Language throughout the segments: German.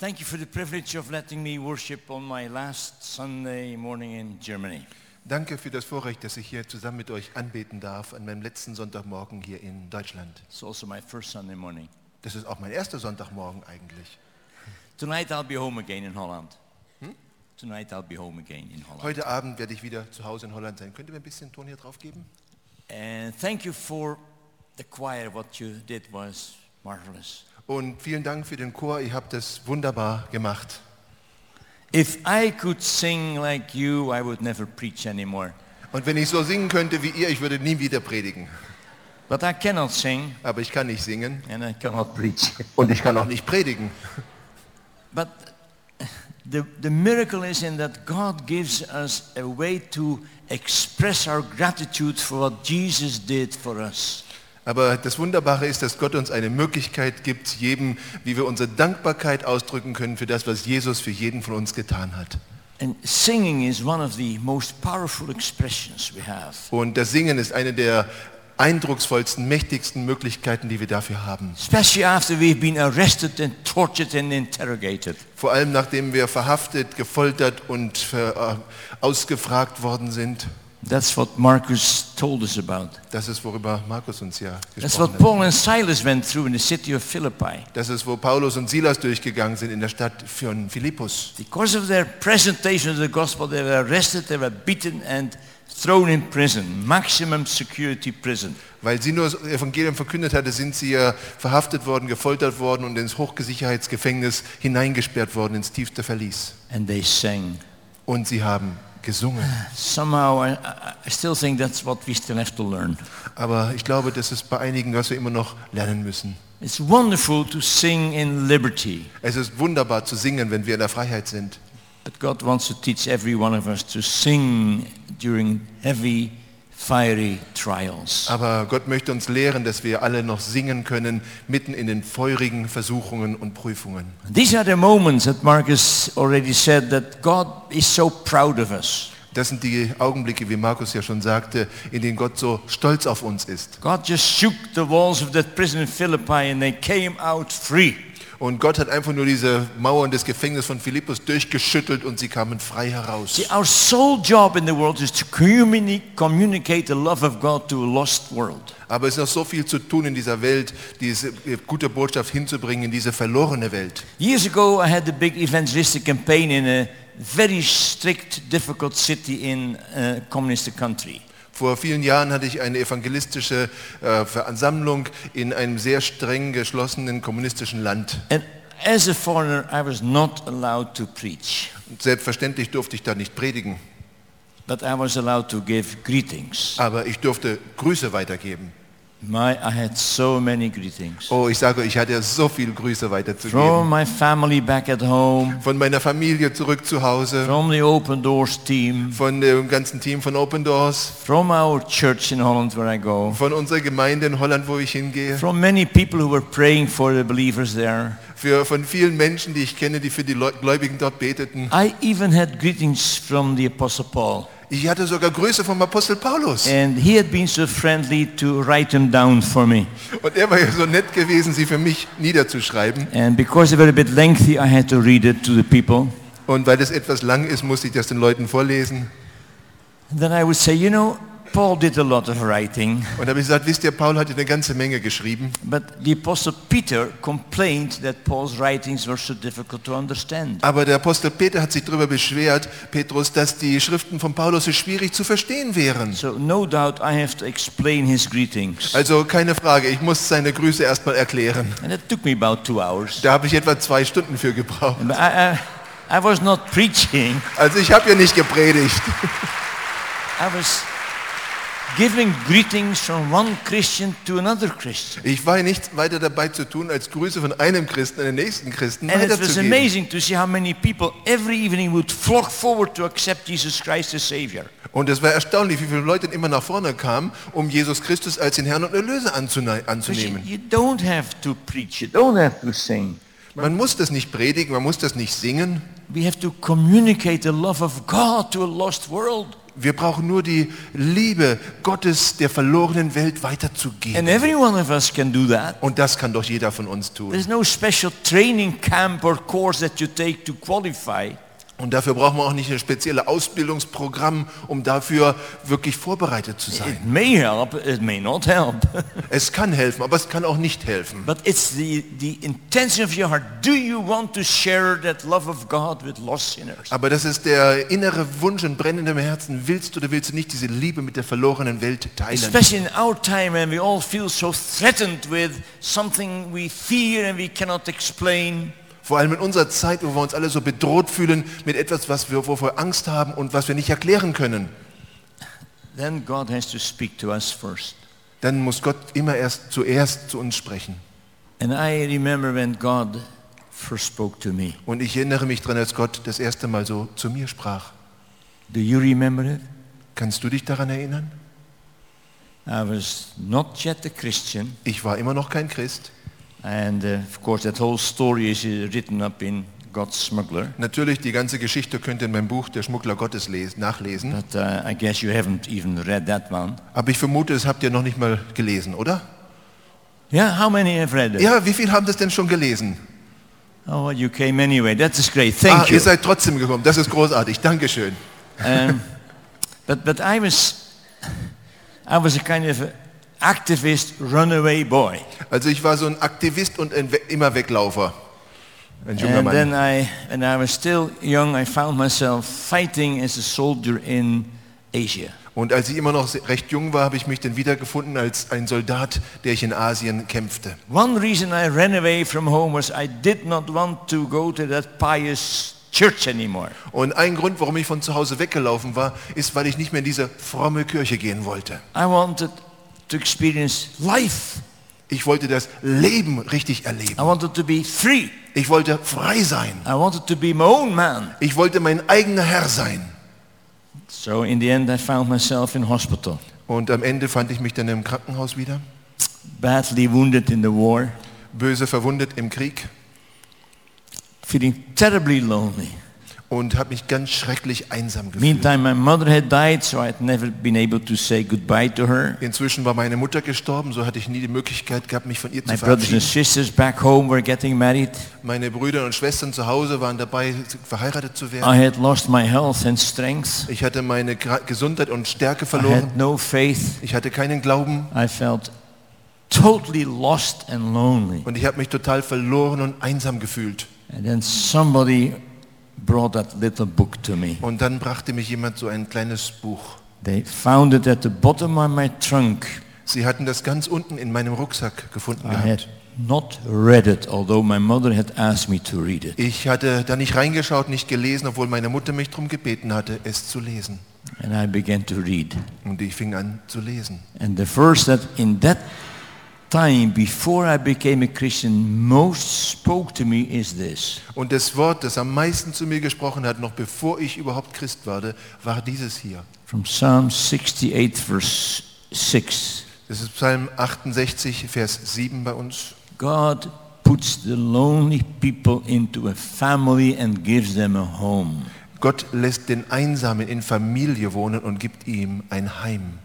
Thank you for the privilege of letting me worship on my last Sunday morning in Germany. Danke für das Vorrecht, dass ich hier zusammen mit euch anbeten darf an meinem letzten Sonntagmorgen hier in Deutschland. It's also my first Sunday morning. Das ist auch mein erster Sonntagmorgen eigentlich. Tonight I'll be home again in Holland. Tonight I'll be home again in Holland. Heute Abend werde ich wieder zu Hause in Holland sein. Könnt ihr mir ein bisschen Ton hier drauf geben? And thank you for the choir. What you did was marvelous. Und vielen Dank für den Chor. Ihr habt das wunderbar gemacht. If I could sing like you, I would never preach anymore. Und wenn ich so singen könnte wie ihr, ich würde nie wieder predigen. But I cannot sing Aber ich kann nicht singen and I cannot preach. und ich kann auch nicht predigen. But the, the miracle is in that God gives us a way to express our gratitude for what Jesus did for us. Aber das Wunderbare ist, dass Gott uns eine Möglichkeit gibt, jedem, wie wir unsere Dankbarkeit ausdrücken können für das, was Jesus für jeden von uns getan hat. Und das Singen ist eine der eindrucksvollsten, mächtigsten Möglichkeiten, die wir dafür haben. Vor allem nachdem wir verhaftet, gefoltert und äh, ausgefragt worden sind. That's what Marcus told us about. Das ist, worüber Markus uns ja That's gesprochen what hat. Paul and Silas went through in the city of Philippi. Das ist, wo Paulus und Silas durchgegangen sind in der Stadt von Philippus. Because of their presentation of the gospel, they were arrested, they were beaten and thrown in prison, maximum security prison. Weil sie nur das Evangelium verkündet hatte, sind sie ja verhaftet worden, gefoltert worden und ins Hochsicherheitsgefängnis hineingesperrt worden, ins tiefste Verlies. And they sang. Und sie haben gesungen. Somehow, I, I still think that's what we still have to learn. Aber ich glaube, das ist bei einigen, was wir immer noch lernen müssen. It's wonderful to sing in liberty, Es ist wunderbar zu singen, wenn wir in der Freiheit sind. but God wants to teach every one of us to sing during heavy, fiery trials. Aber Gott möchte uns lehren, dass wir alle noch singen können, mitten in den feurigen Versuchungen und Prüfungen. These are the moments that Marcus already said that God is so proud of us. Das sind die Augenblicke, wie Markus ja schon sagte, in denen Gott so stolz auf uns ist. God just shook the walls of that prison in Philippi and they came out free. Und Gott hat einfach nur diese Mauern des Gefängnisses von Philippus durchgeschüttelt und sie kamen frei heraus. See, our sole job in the world is to communi- communicate the love of God to a lost world. Aber es ist noch so viel zu tun in dieser Welt, diese gute Botschaft hinzubringen in diese verlorene Welt. Years ago, I had a big evangelistic campaign in a very strict, difficult city in a communist country. Vor vielen Jahren hatte ich eine evangelistische äh, Versammlung in einem sehr streng geschlossenen kommunistischen Land. And as a foreigner, I was not allowed to preach, Selbstverständlich durfte ich da nicht predigen, but I was allowed to give greetings. aber ich durfte Grüße weitergeben. My, I had so many greetings. Oh, ich sage, ich hatte so viel Grüße weiterzugeben. From my family back at home, Von meiner Familie zurück zu Hause, from the Open Doors team, von dem ganzen Team von Open Doors, from our church in Holland where I go, von unserer Gemeinde in Holland, wo ich hingehe, from many people who were praying for the believers there. für, von vielen Menschen, die ich kenne, die für die Gläubigen dort beteten. I even had greetings from the Apostle Paul. Ich hatte sogar Grüße vom Apostel Paulus. And he had been so friendly to write them down for me. Und er war ja so nett gewesen, sie für mich niederzuschreiben. And because they were a bit lengthy, I had to read it to the people. Und weil es etwas lang ist, musste ich das den Leuten vorlesen. Then I would say, you know, Paul did a lot of writing, Und da habe ich gesagt, wisst ihr, Paul hat eine ganze Menge geschrieben. but the Apostle Peter complained that Paul's writings were so difficult to understand. Aber der Apostel Peter hat sich darüber beschwert, Petrus, dass die Schriften von Paulus so schwierig zu verstehen wären. So no doubt I have to explain his greetings. Also keine Frage, ich muss seine Grüße erstmal erklären. And it took me about two hours. Da habe ich etwa zwei Stunden für gebraucht. I, I, I was not preaching. Also ich habe ja nicht gepredigt. I was giving greetings from one Christian to another Christian. Ich war nichts weiter dabei zu tun, als Grüße von einem Christen an den nächsten Christen And it was weiterzugeben. amazing to see how many people every evening would flock forward to accept Jesus Christ as Savior. Und es war erstaunlich, wie viele Leute immer nach vorne kamen, um Jesus Christus als den Herrn und Erlöser anzunehmen. you don't have to preach, you don't have to sing. Man muss das nicht predigen, man muss das nicht singen. We have to communicate the love of God to a lost world. Wir brauchen nur die Liebe Gottes der verlorenen Welt weiterzugeben. And every one of us can do that. Und das kann doch jeder von uns tun. There's no special training camp or course that you take to qualify. Und dafür braucht man auch nicht ein spezielles Ausbildungsprogramm, um dafür wirklich vorbereitet zu sein. It may help, it may not help. Es kann helfen, aber es kann auch nicht helfen. but it's the, the intention of your heart. Do you want to share that love of God with lost sinners? Aber das ist der innere Wunsch in brennendem Herzen. Willst du oder willst du nicht diese Liebe mit der verlorenen Welt teilen? Especially in our time when we all feel so threatened with something we fear and we cannot explain. Vor allem in unserer Zeit, wo wir uns alle so bedroht fühlen mit etwas, was wir, wovor wir Angst haben und was wir nicht erklären können. Then God has to speak to us first. Dann muss Gott immer erst zuerst zu uns sprechen. And I remember when God first spoke to me. Und ich erinnere mich daran, als Gott das erste Mal so zu mir sprach. Do you remember it? Kannst du dich daran erinnern? I was not yet a Christian. Ich war immer noch kein Christ. And uh, of course that whole story is uh, written up in God's Smuggler. Natürlich, die ganze Geschichte könnt ihr in meinem Buch Der Schmuggler Gottes lesen, nachlesen. But uh, I guess you haven't even read that one. Aber ich vermute, das habt ihr noch nicht mal gelesen, oder? Yeah, how many have read it? Ja, wie viel haben das denn schon gelesen? Oh, well, you came anyway. That is great. Ah, Thank ihr you. seid trotzdem gekommen. Das ist großartig. Dankeschön. Um, but but I was I was a kind of a activist runaway boy. Also ich war so ein Aktivist und ein We immer Weglaufer. Ein junger And then Mann. I when I was still young, I found myself fighting as a soldier in Asia. Und als ich immer noch recht jung war, habe ich mich dann wiedergefunden als ein Soldat, der ich in Asien kämpfte. One reason I ran away from home was I did not want to go to that pious church anymore. Und ein Grund, warum ich von zu Hause weggelaufen war, ist, weil ich nicht mehr in diese fromme Kirche gehen wollte. I wanted to experience life. Ich wollte das Leben richtig I erleben. wanted to be free. Ich wollte frei sein. I wanted to be my own man. Ich wollte mein eigener Herr sein. So in the end I found myself in hospital, Und am Ende fand ich mich dann im Krankenhaus wieder, badly wounded in the war, böse verwundet im Krieg feeling terribly lonely. Und habe mich ganz schrecklich einsam gefühlt. Meantime, my mother had died, so I'd never been able to say goodbye to her. Inzwischen war meine Mutter gestorben, so hatte ich nie die Möglichkeit gehabt, mich von ihr My zu brothers and sisters back home were getting married. Meine Brüder und Schwestern zu Hause waren dabei, verheiratet zu werden. I had lost my health and strength. Ich hatte meine Gesundheit und Stärke I verloren. had no faith. Ich hatte keinen Glauben I felt totally lost and lonely. und ich habe mich total verloren und einsam gefühlt. And then somebody brought that little book to me. Und dann brachte mich jemand so ein kleines Buch. They found it at the bottom of my trunk. Sie hatten das ganz unten in meinem Rucksack gefunden I had gehabt. not read it, although my mother had asked me to read it. Ich hatte da nicht reingeschaut, nicht gelesen, obwohl meine Mutter mich darum gebeten hatte, es zu lesen. And I began to read. Und ich fing an zu lesen. And the verse that in that time before I became a Christian most spoke to me is this. Und das Wort, das am meisten zu mir gesprochen hat, noch bevor ich überhaupt Christ wurde, war dieses hier. From Psalm 68 verse 6. Das ist Psalm 68, Vers 7 bei uns. God puts the lonely people into a family and gives them a home. Gott lässt den Einsamen in Familie wohnen und gibt ihm ein Heim.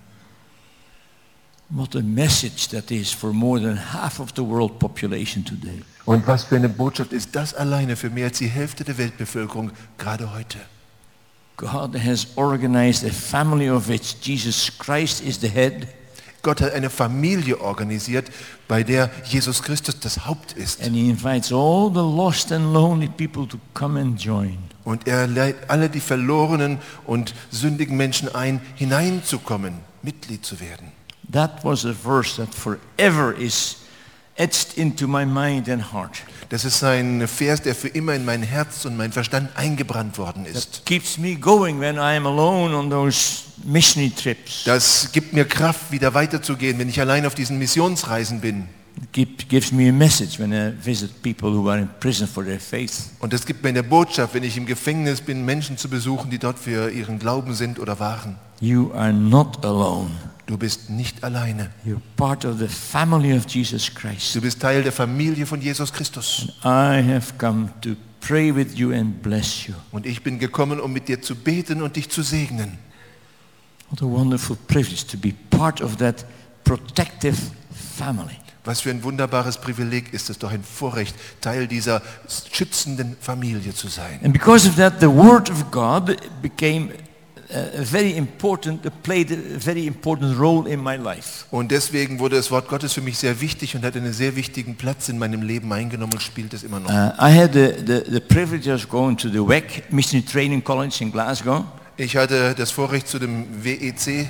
What a message that is for more than half of the world population today. Und was für eine Botschaft ist das alleine für mehr als die Hälfte der Weltbevölkerung gerade heute? God has organized a family of which Jesus Christ is the head Gott hat eine Familie organisiert, bei der Jesus Christus das Haupt ist. and he invites all the lost and lonely people to come and join. Und er lädt alle die verlorenen und sündigen Menschen ein, hineinzukommen, Mitglied zu werden. That was a verse that forever is etched into my mind and heart. Das ist ein Vers, der für immer in mein Herz und mein Verstand eingebrannt worden ist. Keeps me going when I am alone on those missionary trips. Das gibt mir Kraft, wieder weiterzugehen, wenn ich allein auf diesen Missionsreisen bin. Und das gibt mir eine Botschaft, wenn ich im Gefängnis bin, Menschen zu besuchen, die dort für ihren Glauben sind oder waren. You are not alone. Du bist nicht alleine. You're part of the family of Jesus Christ. Du bist Teil der Familie von Jesus Christus. I have come to pray with you and bless you. Und ich bin gekommen, um mit dir zu beten und dich zu segnen. What a wonderful privilege to be part of that protective family. Was für ein wunderbares Privileg ist es doch ein Vorrecht, Teil dieser schützenden Familie zu sein. And because of that, the Word of God became a, very important, played a very important role in my life. Und deswegen wurde das Wort Gottes für mich sehr wichtig und hat einen sehr wichtigen Platz in meinem Leben eingenommen und spielt es immer noch. Uh, I had the, the, the privilege of going to the WEC Missionary Training College in Glasgow. Ich hatte das Vorrecht, zu dem WEC äh,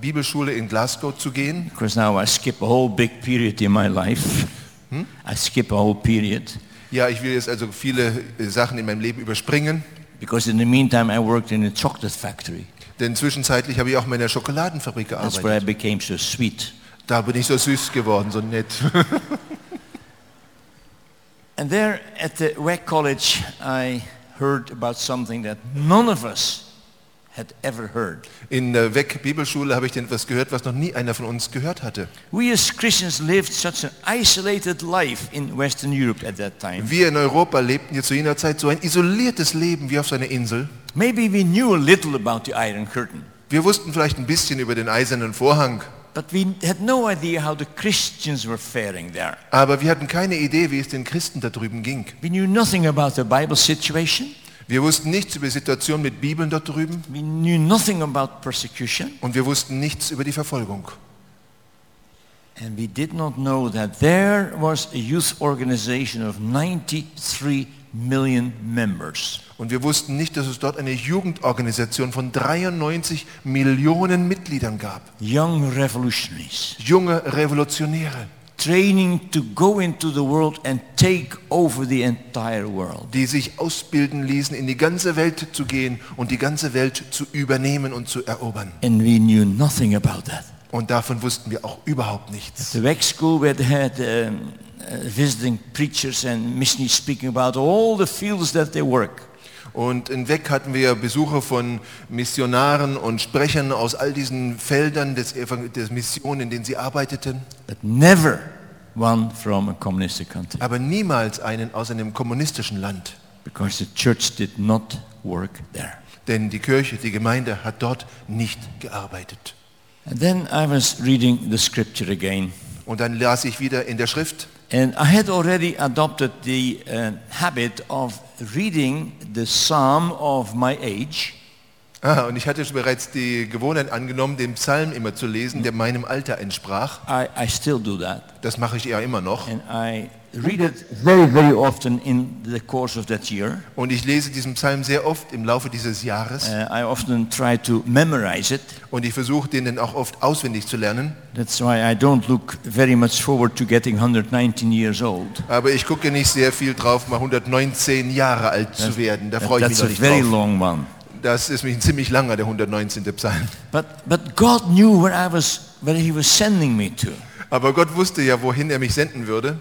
Bibelschule in Glasgow zu gehen. Because now I skip a whole big period in my life. I skip a whole period. Ja, ich will jetzt also viele äh, Sachen in meinem Leben überspringen, Because in the meantime, I worked in a chocolate factory. denn zwischenzeitlich habe ich auch in meiner Schokoladenfabrik gearbeitet. That's where I became so sweet. Da bin ich so süß geworden, so nett. And there at the WEC College, I heard about something that none of us had ever heard. In der WEC Bibelschule habe ich denn etwas gehört, was noch nie einer von uns gehört hatte. We as Christians lived such an isolated life in Western Europe at that time. Wir in Europa lebten hier zu jener Zeit so ein isoliertes Leben wie auf einer Insel. Maybe we knew a little about the Iron Curtain, Wir wussten vielleicht ein bisschen über den eisernen Vorhang, but we had no idea how the Christians were faring there. aber wir hatten keine Idee, wie es den Christen da drüben ging. We knew nothing about the Bible situation. Wir wussten nichts über die Situation mit Bibeln dort drüben We knew nothing about persecution. und wir wussten nichts über die Verfolgung. And we did not know that there was a youth organization of 93 million members. Und wir wussten nicht, dass es dort eine Jugendorganisation von 93 Millionen Mitgliedern gab. Young revolutionaries Junge Revolutionäre, training to go into the world and take over the entire world. die sich ausbilden ließen, in die ganze Welt zu gehen und die ganze Welt zu übernehmen und zu erobern. And we knew nothing about that. Und davon wussten wir auch überhaupt nichts. The WEC school where they had um, uh, visiting preachers and missionaries speaking about all the fields that they work. Und in Weg hatten wir Besuche von Missionaren und Sprechern aus all diesen Feldern des der Mission, in denen sie arbeiteten, But never one from a communistic country aber niemals einen aus einem kommunistischen Land. because the church did not work there. Denn die Kirche, die Gemeinde hat dort nicht gearbeitet. And then I was reading the scripture again. Und dann las ich wieder in der Schrift, And I had already adopted the uh, habit of reading the psalm of my age. ah, und ich hatte bereits die Gewohnheit angenommen, den Psalm immer zu lesen, der meinem Alter entsprach. I, I still do that. Das mache ich ja immer noch. And I read it very, very often in the course of that year. Und ich lese diesen Psalm sehr oft im Laufe dieses Jahres. Uh, I often try to memorize it. Und ich versuche, den dann auch oft auswendig zu lernen. That's why I don't look very much forward to getting 119 years old. Aber ich gucke nicht sehr viel drauf, mal 119 Jahre alt zu werden. Da freue ich mich That's noch a nicht very drauf. long one. Das ist mich ein ziemlich langer, der 119. Psalm. But, but God knew where I was, where he was sending me to. Aber Gott wusste ja, wohin er mich senden würde.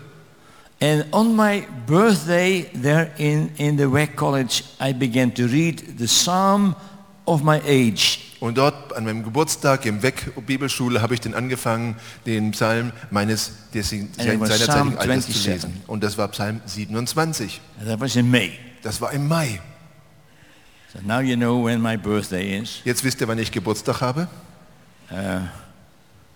And on my birthday there in, in the WEC College, I began to read the Psalm of my age. Und dort an meinem Geburtstag im Weg Bibelschule habe ich dann angefangen, den Psalm meines seinerzeitigen Alters zu 27. lesen. Und das war Psalm 27. And that was in May. Das war im Mai. So now you know when my birthday is. Jetzt wisst ihr, wann ich Geburtstag habe.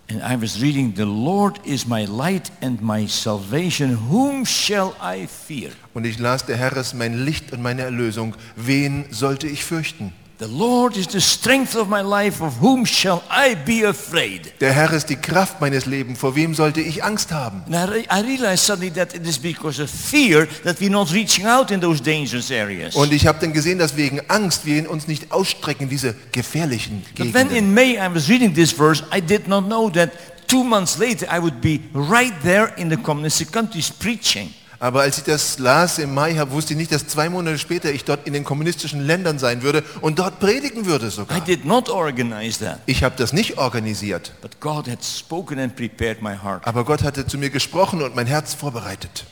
And I was reading, The Lord is my light and my salvation. Whom shall I fear? Und ich las, der Herr ist mein Licht und meine Erlösung. Wen sollte ich fürchten? The Lord is the strength of my life. Of whom shall I be afraid? Der Herr ist die Kraft meines Lebens. Vor wem sollte ich Angst haben? And I, re- I realized suddenly that it is because of fear that we're not reaching out in those dangerous areas. Und ich habe dann gesehen, dass wegen Angst wir in uns nicht ausstrecken, in diese gefährlichen But when in May I was reading this verse, I did not know that two months later I would be right there in the communist countries preaching. Aber als ich das las im Mai, wusste ich nicht, dass zwei Monate später ich dort in den kommunistischen Ländern sein würde und dort predigen würde I sogar. did not organize that, Ich habe das nicht organisiert, but God had spoken and prepared my heart. aber Gott hatte zu mir gesprochen und mein Herz vorbereitet.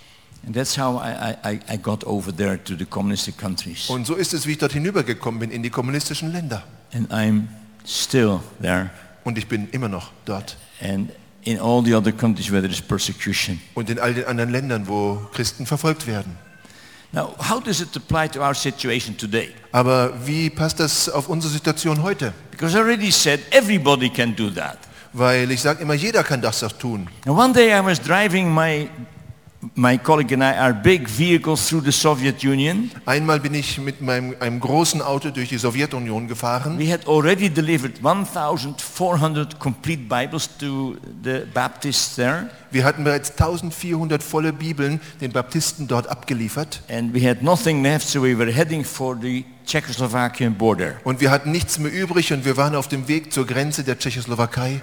And that's how I, I, I got over there to the communistic countries. Und so ist es, wie ich dort hinübergekommen bin in die kommunistischen Länder. And I'm still there. Und ich bin immer noch dort. And in all the other countries where there is persecution. Und in all den anderen Ländern, wo Christen verfolgt werden. Now, how does it apply to our situation today? Aber wie passt das auf unsere Situation heute? Because I already said everybody can do that. Weil ich sage immer, jeder kann das doch tun. And one day I was driving my, my colleague and I, our big vehicle through the Soviet Union. Einmal bin ich mit meinem, einem großen Auto durch die Sowjetunion gefahren. We had already delivered 1,400 complete Bibles to the Baptists there. Wir hatten bereits 1400 volle Bibeln den Baptisten dort abgeliefert. And we had nothing left, so we were heading for the Czechoslovakian border. Und wir hatten nichts mehr übrig und wir waren auf dem Weg zur Grenze der Tschechoslowakei.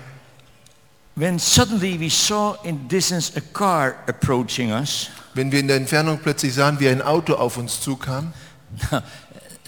When suddenly we saw in distance a car approaching us. Wenn wir in der Entfernung plötzlich sahen, wie ein Auto auf uns zukam.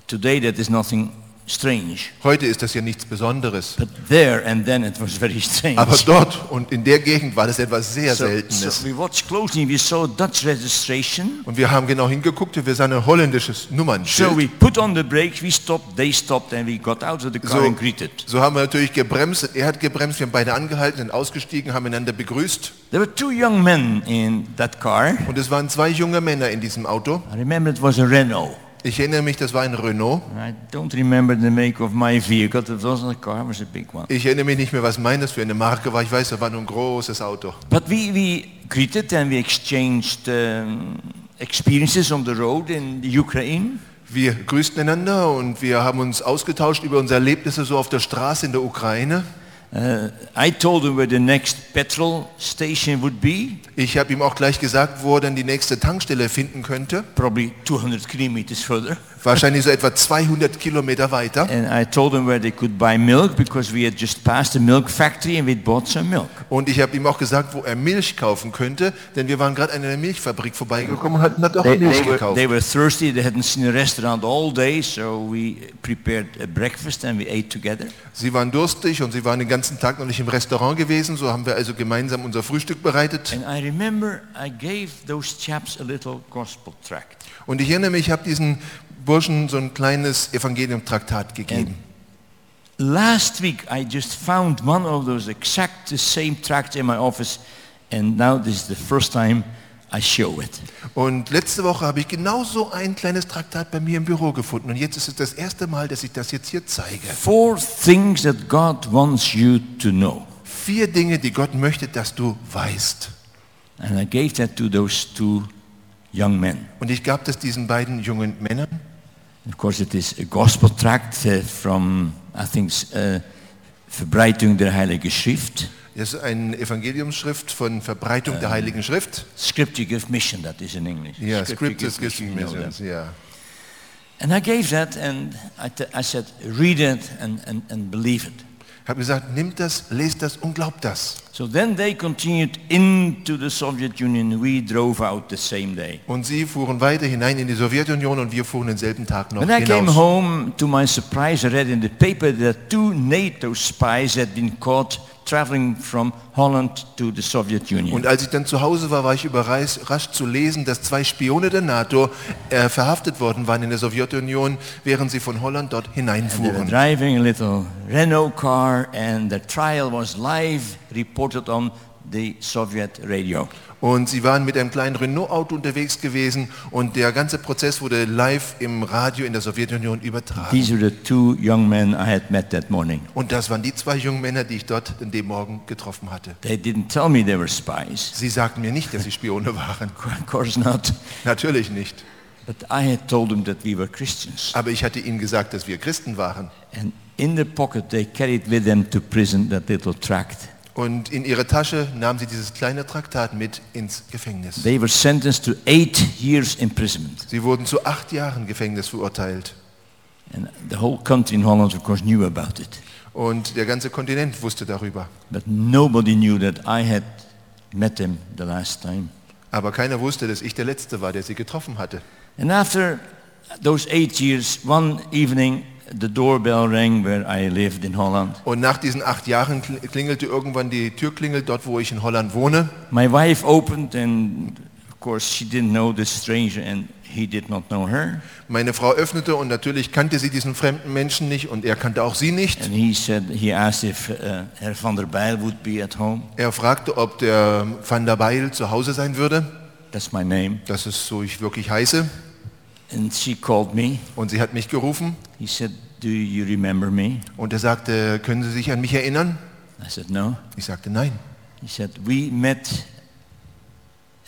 Today that is nothing strange. Heute ist das ja nichts Besonderes. But there and then it was very strange. Aber dort und in der Gegend war das etwas sehr so, Seltenes. so we watched closely, we saw Dutch registration. Und wir haben genau hingeguckt und wir sahen ein holländisches So Nummernschild. we put on the brakes, we stopped, they stopped, and we got out of the car So, and greeted. so haben wir natürlich gebremst. Er hat gebremst, wir haben beide angehalten, sind ausgestiegen, haben einander begrüßt. There were two young men in that car. Und es waren zwei junge Männer in diesem Auto. I remember it was a Renault. Ich erinnere mich, das war ein Renault. I don't remember the make of my vehicle. It wasn't a car, it was a big one. Ich erinnere mich nicht mehr, was meines für eine Marke war. Ich weiß, das war nur ein großes Auto. But we, we greeted and we exchanged um, experiences on the road in the Ukraine. Wir grüßten einander und wir haben uns ausgetauscht über unsere Erlebnisse so auf der Straße in der Ukraine. Uh, I told him where the next petrol station would be, Ich habe ihm auch gleich gesagt, wo er dann die nächste Tankstelle finden könnte. probably 200 kilometers further. Wahrscheinlich so etwa 200 Kilometer weiter. And I told him where they could buy milk because we had just passed a milk factory and we'd bought some milk. Und ich habe ihm auch gesagt, wo er Milch kaufen könnte, denn wir waren gerade an einer Milchfabrik vorbeigekommen und hatten da doch They, Milch they, were, gekauft. they were thirsty, they hadn't seen a restaurant all day, so we prepared a breakfast and we ate together. Sie waren durstig und sie waren den ganzen Tag noch nicht im Restaurant gewesen, so haben wir also gemeinsam unser Frühstück bereitet. And I remember I gave those chaps a little gospel tract. Und ich erinnere mich, ich habe diesen Burschen so ein kleines Evangelium-Traktat gegeben. Last week I just found one of those exact the same tracts in my office and now this is the first time I show it. Und letzte Woche habe ich genau so ein kleines Traktat bei mir im Büro gefunden. Und jetzt ist es das erste Mal, dass ich das jetzt hier zeige. Four things that God wants you to know. Vier Dinge, die Gott möchte, dass du weißt. And I gave that to those two young men. Und ich gab das diesen beiden jungen Männern. Of course it is a gospel tract uh, from, I think, uh, Verbreitung der Heilige Schrift. Das ist eine Evangeliumsschrift von Verbreitung der Heiligen Schrift. Scripture gives mission, that is in English. Ja, Scripture gives mission, missions, that. And I gave that and I, I said, read it and, and, and believe it. Ich habe gesagt, nimmt das, lest das und glaubt das. So then they continued into the Soviet Union. We drove out the same day. Und sie fuhren weiter hinein in die Sowjetunion und wir fuhren denselben Tag noch When I came home, to my surprise, I read in the paper that two NATO spies had been caught traveling from Holland to the Soviet Union. Und als ich dann zu Hause war, war ich überrascht zu lesen, dass zwei Spione der NATO äh, verhaftet worden waren in der Sowjetunion, während sie von Holland dort They were hineinfuhren. driving a little Renault car and the trial was live reported on the Soviet radio. Und sie waren mit einem kleinen Renault-Auto unterwegs gewesen und der ganze Prozess wurde live im Radio in der Sowjetunion übertragen. These were the two young men I had met that morning. Und das waren die zwei jungen Männer, die ich dort an dem Morgen getroffen hatte. They didn't tell me they were spies. Sie sagten mir nicht, dass sie Spione waren. Of course not. Natürlich nicht. But I had told them that we were Christians. Aber ich hatte ihnen gesagt, dass wir Christen waren. And in the pocket they carried with them to prison that little tract. Und in ihre Tasche nahmen sie dieses kleine Traktat mit ins Gefängnis. They were sentenced to eight years imprisonment. Sie wurden zu acht Jahren Gefängnis verurteilt. And the whole country in Holland, of course, knew about it. Und der ganze Kontinent wusste darüber. But nobody knew that I had met them the last time. Aber keiner wusste, dass ich der Letzte war, der sie getroffen hatte. And after those eight years, one evening, the doorbell rang where I lived in Holland. Und nach diesen acht Jahren kl- klingelte irgendwann die Türklingel dort, wo ich in Holland wohne. My wife opened, and of course, she didn't know this stranger, and he did not know her. Meine Frau öffnete und natürlich kannte sie diesen fremden Menschen nicht und er kannte auch sie nicht. And he said, he asked if uh, Herr van der Bijl would be at home. Er fragte, ob der Van der Beil zu Hause sein würde. That's my name. Das ist so ich wirklich heiße. And she called me. Und sie hat mich gerufen He said, do you remember me? und er sagte, können Sie sich an mich erinnern? I said, no. Ich sagte, nein. He said, we met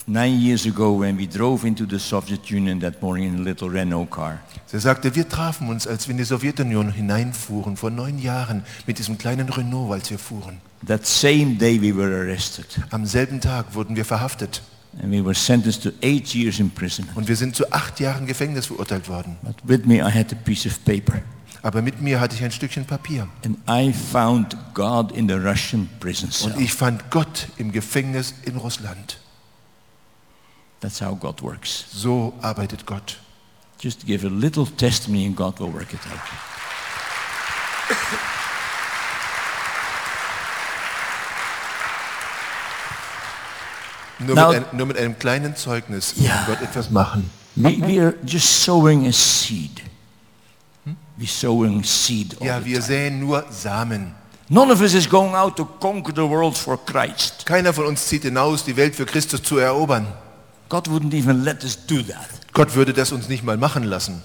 nine years ago when we drove into the Soviet Union that morning in a little Renault car. Er sagte, wir trafen uns, als wir in die Sowjetunion hineinfuhren, vor neun Jahren, mit diesem kleinen Renault, als wir fuhren. That same day we were arrested Am selben Tag wurden wir verhaftet and we were sentenced to eight years imprisonment. und wir sind zu acht Jahren Gefängnis verurteilt worden. But with me I had a piece of paper Aber mit mir hatte ich ein Stückchen Papier and I found God in the Russian prison cell. und ich fand Gott im Gefängnis in Russland. That's how God works. So arbeitet Gott. Just give a little testimony and God will work it out. Nur, Now- mit, ein, nur mit einem kleinen Zeugnis Ja. kann Gott etwas machen. We, we are just sowing a seed. We're sowing seed all Ja, wir säen nur Samen. None of us is going out to conquer the world for Christ. Keiner von uns zieht hinaus, die Welt für Christus zu erobern. God wouldn't even let us do that. Gott würde das uns nicht mal machen lassen.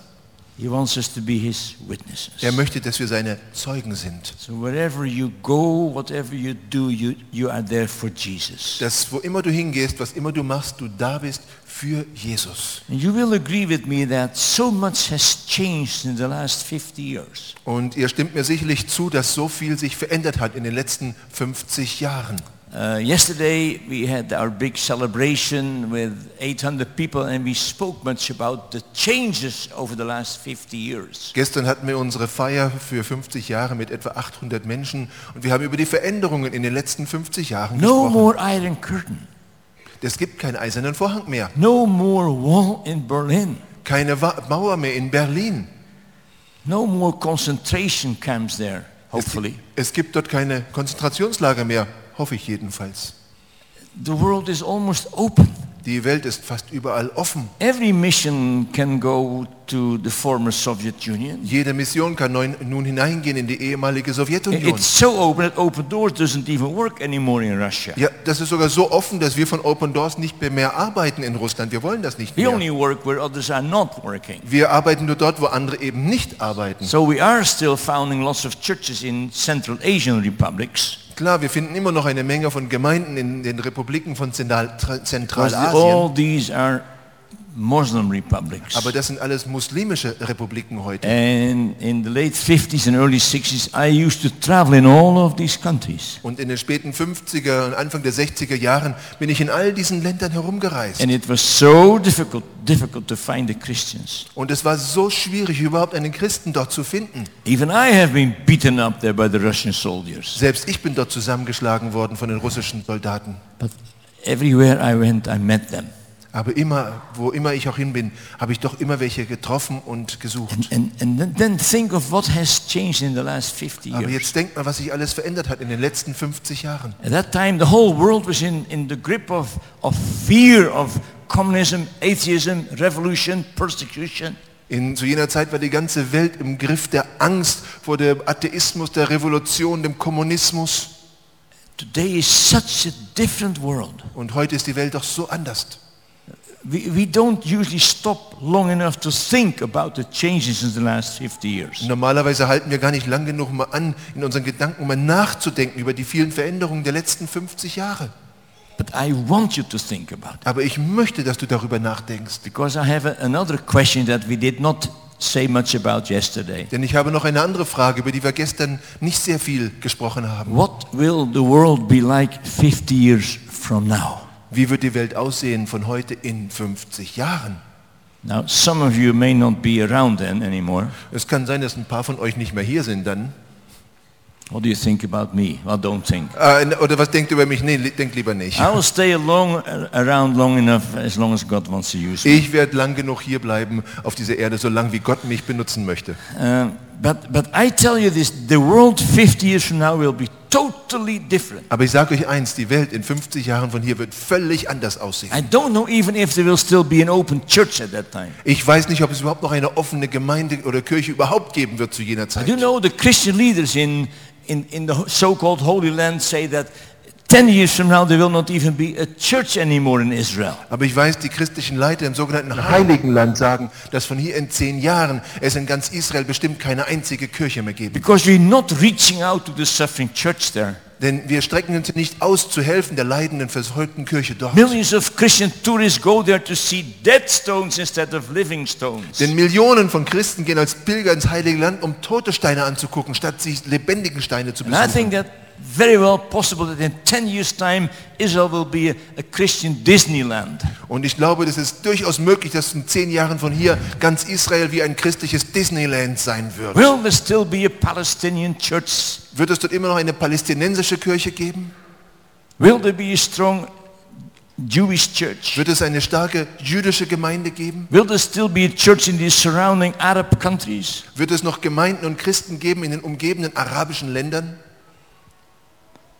Er möchte, dass wir seine Zeugen sind. So wherever you go, whatever you do, you, you are there for Jesus. Dass wo immer du hingehst, was immer du machst, du da bist für Jesus. And you will agree with me that so much has changed in the last 50 years. Und ihr stimmt mir sicherlich zu, dass so viel sich verändert hat in den letzten 50 Jahren. Uh, yesterday we had our big celebration with 800 people and we spoke much about the changes over the last 50 years. Gestern hatten wir unsere Feier für 50 Jahre mit etwa 800 Menschen und wir haben über die Veränderungen in den letzten 50 Jahren No gesprochen. more Iron Curtain. Es gibt keinen eisernen Vorhang mehr, No more wall in Berlin. keine Wa- Mauer mehr in Berlin. No more concentration camps there, hopefully. Es gibt dort keine Konzentrationslager mehr, hoffe ich jedenfalls. The world is almost open. Die Welt ist fast überall offen. Every mission can go to the former Soviet Union. Jede Mission kann nun hineingehen in die ehemalige Sowjetunion. It's so open that Open Doors doesn't even work anymore in Russia. Ja, das ist sogar so offen, dass wir von Open Doors nicht mehr, arbeiten in Russland. Wir wollen das nicht We mehr. only work where others are not working. Wir arbeiten nur dort, wo andere eben nicht arbeiten. So we are still founding lots of churches in Central Asian republics. Klar, wir finden immer noch eine Menge von Gemeinden in den Republiken von Zentral- Zentralasien. all these are Muslim republics. Aber das sind alles muslimische Republiken heute. And in the late 50s and early 60s, I used to travel in all of these countries. Und in den späten 50er und Anfang der 60er Jahren bin ich in all diesen Ländern herumgereist. And it was so difficult, difficult to find the Christians. Und es war so schwierig, überhaupt einen Christen dort zu finden. Even I have been beaten up there by the Russian soldiers. Selbst ich bin dort zusammengeschlagen worden von den russischen Soldaten. But everywhere I went, I met them. Aber immer, wo immer ich auch hin bin, habe ich doch immer welche getroffen und gesucht. And, and then- then think of what has changed in the last 50 Aber jetzt denkt mal, was sich alles verändert hat in den letzten 50 Jahren. At that time, the whole world was in, in the grip of, of fear of communism, atheism, revolution, persecution. In, zu jener Zeit war die ganze Welt im Griff der Angst vor dem Atheismus, der Revolution, dem Kommunismus. Today is such a different world. Und heute ist die Welt doch so anders. We, we don't usually stop long enough to think about the changes in the last 50 years. Normalerweise halten wir gar nicht lang genug mal an, in unseren Gedanken mal nachzudenken über die vielen Veränderungen der letzten 50 Jahre. But I want you to think about it. Aber ich möchte, dass du darüber nachdenkst. Because I have another question that we did not say much about yesterday. Denn ich habe noch eine andere Frage, über die wir gestern nicht sehr viel gesprochen haben. What will the world be like 50 years from now? Wie wird die Welt aussehen von heute in 50 Jahren? Now, some of you may not be around then anymore. Es kann sein, dass ein paar von euch nicht mehr hier sind dann. What do you think about me? Well, don't think. Äh, oder was denkt ihr über mich? Nee, denkt lieber nicht. I will stay along, around long enough as long as God wants to use me. Ich werde lang genug hier bleiben auf dieser Erde, solange wie Gott mich benutzen möchte. Uh, but, but I tell you this, the world 50 years from now will be totally different. Aber ich sage euch eins, die Welt in 50 Jahren von hier wird völlig anders aussehen. I don't know even if there will still be an open church at that time. Ich weiß nicht, ob es überhaupt noch eine offene Gemeinde oder Kirche überhaupt geben wird zu jener Zeit. I do know the Christian leaders in, in, in the so-called Holy Land say that 10 years from now, there will not even be a church anymore in Israel. Aber ich weiß, die christlichen Leiter im sogenannten Heiligen Land sagen, dass von hier in zehn Jahren es in ganz Israel bestimmt keine einzige Kirche mehr geben. Because we're not reaching out to the suffering church there. Denn wir strecken uns nicht aus, zu helfen der leidenden, verfolgten Kirche dort. Millions of Christian tourists go there to see dead stones instead of living stones. Denn Millionen von Christen gehen als Pilger ins Heilige Land, um tote Steine anzugucken, statt sich lebendigen Steine zu besuchen. Very well possible that in 10 years time Israel will be a, a Christian Disneyland. Und ich glaube, das ist durchaus möglich, dass in zehn Jahren von hier ganz Israel wie ein christliches Disneyland sein wird. Will there still be a Palestinian church? Wird es dort immer noch eine palästinensische Kirche geben? Will there be a strong Jewish church? Wird es eine starke jüdische Gemeinde geben? Will there still be a church in the surrounding Arab countries? Wird es noch Gemeinden und Christen geben in den umgebenden arabischen Ländern?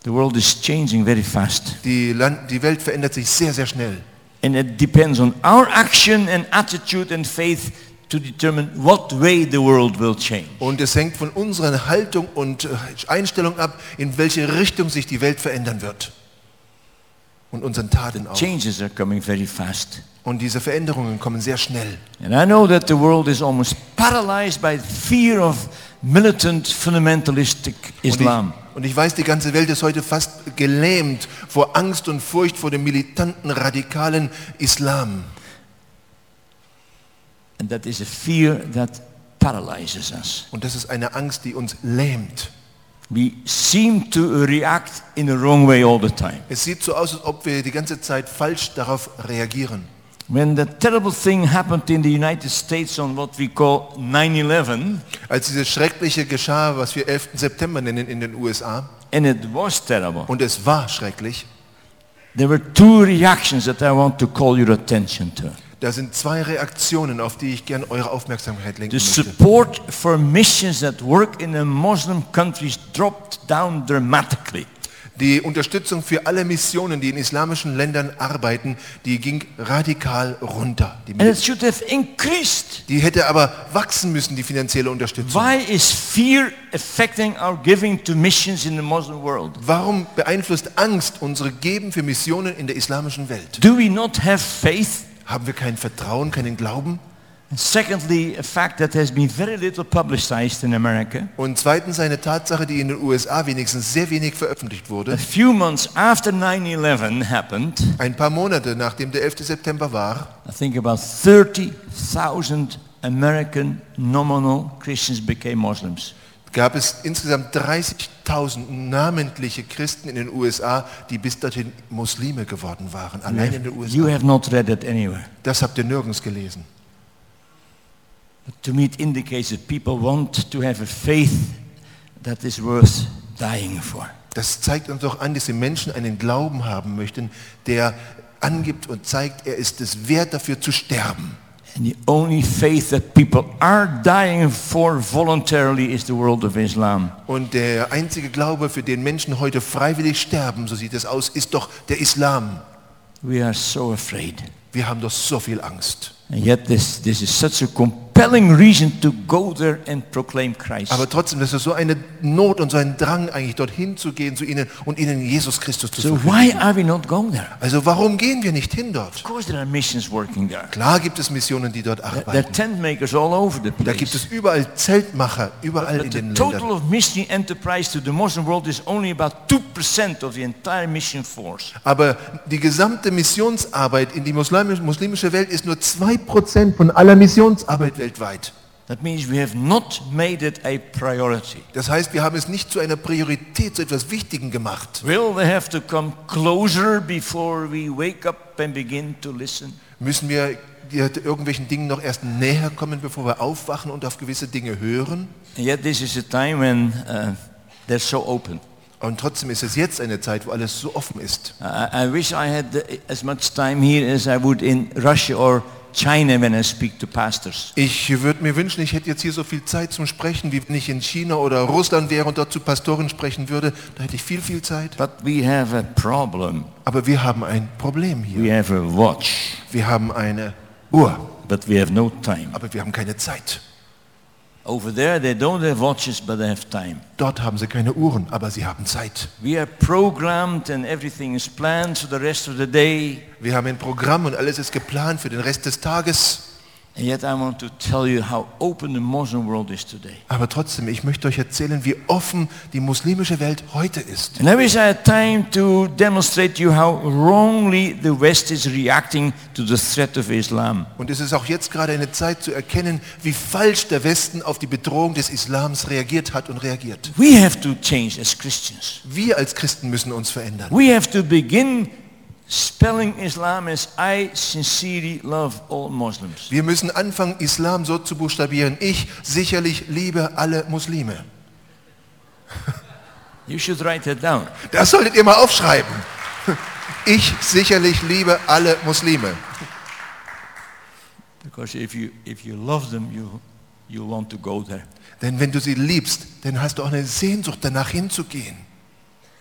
The world is changing very fast. Die, Land, die Welt verändert sich sehr, sehr schnell. And it depends on our action and attitude and faith to determine what way the world will change. Und es hängt von unserer Haltung und äh, Einstellung ab, in welche Richtung sich die Welt verändern wird. Und unseren Taten auch. Changes are coming very fast. Und diese Veränderungen kommen sehr schnell. And I know that the world is almost paralyzed by fear of militant fundamentalistic Islam. Und ich, weiß, die ganze Welt ist heute fast gelähmt vor Angst und Furcht vor dem militanten, radikalen Islam. And that is a fear that paralyzes us. Und das ist eine Angst, die uns lähmt. We seem to react in the wrong way all the time. Es sieht so aus, als ob wir die ganze Zeit falsch darauf reagieren. When the terrible thing happened in the United States on what we call 9-11, Als dieses Schreckliche geschah, was wir 11. September nennen in den USA, and it was terrible, und es war schrecklich, there were two reactions that I want to call your attention to. da sind zwei Reaktionen, auf die ich gern eure Aufmerksamkeit lenken The möchte. support for missions that work in the Muslim countries dropped down dramatically. Die Unterstützung für alle Missionen, die in islamischen Ländern arbeiten, die ging radikal runter. Die, And it should have increased. die hätte aber wachsen müssen, die finanzielle Unterstützung. Why is fear affecting our giving to missions in the Muslim world? Warum beeinflusst Angst unsere Geben für Missionen in der islamischen Welt? Do we not have faith? Haben wir kein Vertrauen, keinen Glauben? Secondly, a fact that has been very little publicized in America. Und zweitens eine Tatsache, die in den USA wenigstens sehr wenig veröffentlicht A wurde. few months after 9-11 happened, Ein paar Monate nachdem der 11. September war, I think about 30,000 American nominal Christians became Muslims. gab es insgesamt 30.000 namentliche Christen in den USA, die bis dorthin Muslime geworden waren. Allein in den You USA. have not read it anywhere. Das habt ihr nirgends gelesen. To me it indicates that people want to have a faith that is worth dying for. Das zeigt uns doch an, dass die Menschen einen Glauben haben möchten, der angibt und zeigt, er ist es wert, dafür zu sterben. And the only faith that people are dying for voluntarily is the world of Islam. Und der einzige Glaube, für den Menschen heute freiwillig sterben, so sieht es aus, ist doch der Islam. We are so afraid. Wir haben doch so viel Angst. And yet this, this is such a compelling reason to go there and proclaim Christ. Aber trotzdem, das ist so eine Not und so ein Drang, eigentlich dorthin zu gehen zu ihnen und ihnen Jesus Christus zu So why are we not going there? Also warum gehen wir nicht hin dort? Of course there are missions working there. Klar gibt es Missionen, die dort There are arbeiten. tent makers all over the Da gibt place. es überall Zeltmacher, überall in But the den total Ländern. of mission enterprise to the Muslim world is only about 2% of the entire mission force. Aber die gesamte Missionsarbeit in die muslimisch- muslimische Welt ist nur 2% von aller Missionsarbeit weltweit. That means we have not made it a priority. Das heißt, wir haben es nicht zu einer Priorität, zu etwas Wichtigem gemacht. Will they have to come closer before we wake up and begin to listen? Müssen wir irgendwelchen Dingen noch erst näher kommen, bevor wir aufwachen und auf gewisse Dinge hören? And yet this is a time when uh, they're so open. Und trotzdem ist es jetzt eine Zeit, wo alles so offen ist. I, I wish I had as much time here as I would in Russia or China when I speak to pastors. Ich würde mir wünschen, ich hätte jetzt hier so viel Zeit zum Sprechen, wie wenn ich in China oder Russland wäre und dort zu Pastoren sprechen würde. Da hätte ich viel, viel Zeit. But we have a problem. Aber wir haben ein Problem hier. We have a watch, Wir haben eine Uhr, but we have no time. aber wir haben keine Zeit. Over there, they don't have watches, but they have time. Dort haben sie keine Uhren, aber sie haben Zeit. We are programmed and everything is planned for the rest of the day. Wir haben ein Programm und alles ist geplant für den Rest des Tages. And yet I want to tell you how open the Muslim world is today. Aber trotzdem, ich möchte euch erzählen, wie offen die muslimische Welt heute ist. And I wish I had time to demonstrate you how wrongly the West is reacting to the threat of Islam. Und es ist auch jetzt gerade eine Zeit zu erkennen, wie falsch der Westen auf die Bedrohung des Islams reagiert hat und reagiert. We have to change as Christians. Wir als Christen müssen uns verändern. We have to begin spelling Islam as I sincerely love all Muslims. Wir müssen anfangen, Islam so zu buchstabieren. Ich sicherlich liebe alle Muslime. You should write that down. Das solltet ihr mal aufschreiben. Ich sicherlich liebe alle Muslime. Because if you, if you love them, you, you want to go there. Denn wenn du sie liebst, dann hast du auch eine Sehnsucht danach hinzugehen.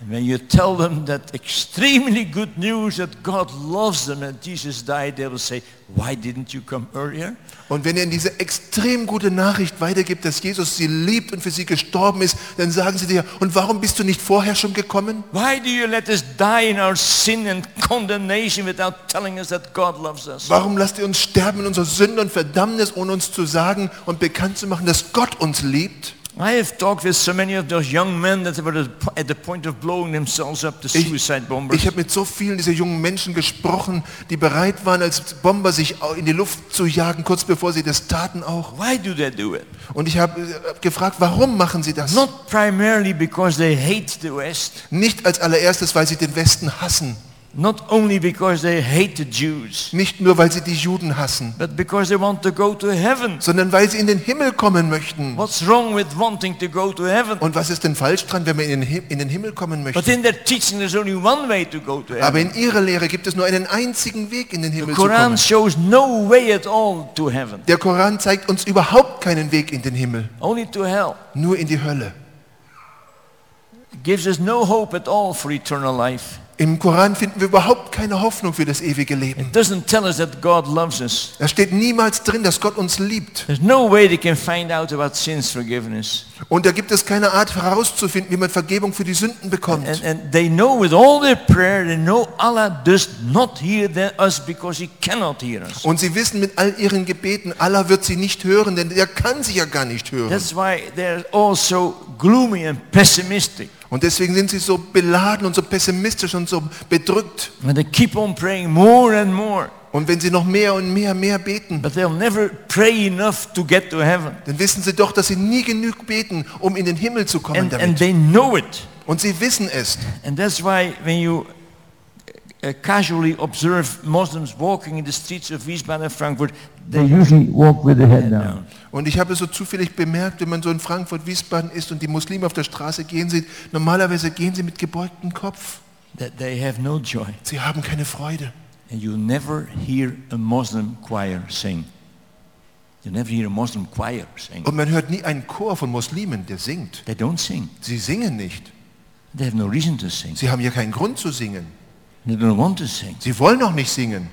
And when you tell them that extremely good news that God loves them and Jesus died, they will say, why didn't you come earlier? Und wenn ihr ihnen diese extrem gute Nachricht weitergibt, dass Jesus sie liebt und für sie gestorben ist, dann sagen sie dir, und warum bist du nicht vorher schon gekommen? Why do you let us die in our sin and condemnation without telling us that God loves us? Warum lasst ihr uns sterben in unserer Sünde und Verdammnis, ohne uns zu sagen und bekannt zu machen, dass Gott uns liebt? I have talked with so many of those young men that were at the point of blowing themselves up, the Ich, suicide bombers. ich habe mit so vielen dieser jungen Menschen gesprochen, die bereit waren, als Bomber sich in die Luft zu jagen, kurz bevor sie das taten auch. Why do they do it? Und ich habe äh, gefragt, warum machen sie das? Not primarily because they hate the West, Nicht als allererstes, weil sie den Westen hassen. Not only because they hate the Jews, Nicht nur, weil sie die Juden hassen, but because they want to go to heaven. sondern weil sie in den Himmel kommen möchten. What's wrong with wanting to go to heaven? Und was ist denn falsch dran, wenn wir in den, in den Himmel kommen But möchten? in their teaching, there's only one way to go to Aber in ihrer Lehre gibt es nur einen einzigen Weg, in den The Himmel zu kommen. shows no way at all to heaven, Der Koran zeigt uns überhaupt keinen Weg in den Himmel, only to hell. nur in die Hölle. It gives us no hope at all for eternal life. Im Koran finden wir überhaupt keine Hoffnung für das ewige Leben. It doesn't tell us that God loves us. Da steht niemals drin, dass Gott uns liebt. There's no way they can find out about sins forgiveness. Und da gibt es keine Art herauszufinden, wie man Vergebung für die Sünden bekommt. And, and they know with all their prayer, they know Allah does not hear us because He cannot hear us. Und sie wissen mit all ihren Gebeten, Allah wird sie nicht hören, denn er kann sie ja gar nicht hören. That's why they're all so gloomy and pessimistic. Und deswegen sind sie so beladen und so pessimistisch und so bedrückt. And they keep on praying more and more. Und wenn sie noch mehr und mehr, mehr beten, But they'll never pray enough to get to heaven. dann wissen sie doch, dass sie nie genug beten, um in den Himmel zu kommen And, and damit. they know it. Und sie wissen es. And that's why when you uh, casually observe Muslims walking in the streets of Wiesbaden and Frankfurt, they usually walk with the head down. Und ich habe so zufällig bemerkt, wenn man so in Frankfurt, Wiesbaden ist und die Muslime auf der Straße gehen sieht, normalerweise gehen sie mit gebeugtem Kopf. That they have no joy. Sie haben keine Freude. And you never hear a Muslim choir sing. You never hear a Muslim choir sing. Und man hört nie einen Chor von Muslimen, der singt. They don't sing. Sie singen nicht. They have no reason to sing. Sie haben ja keinen Grund zu singen. They don't want to sing. Sie wollen auch nicht singen.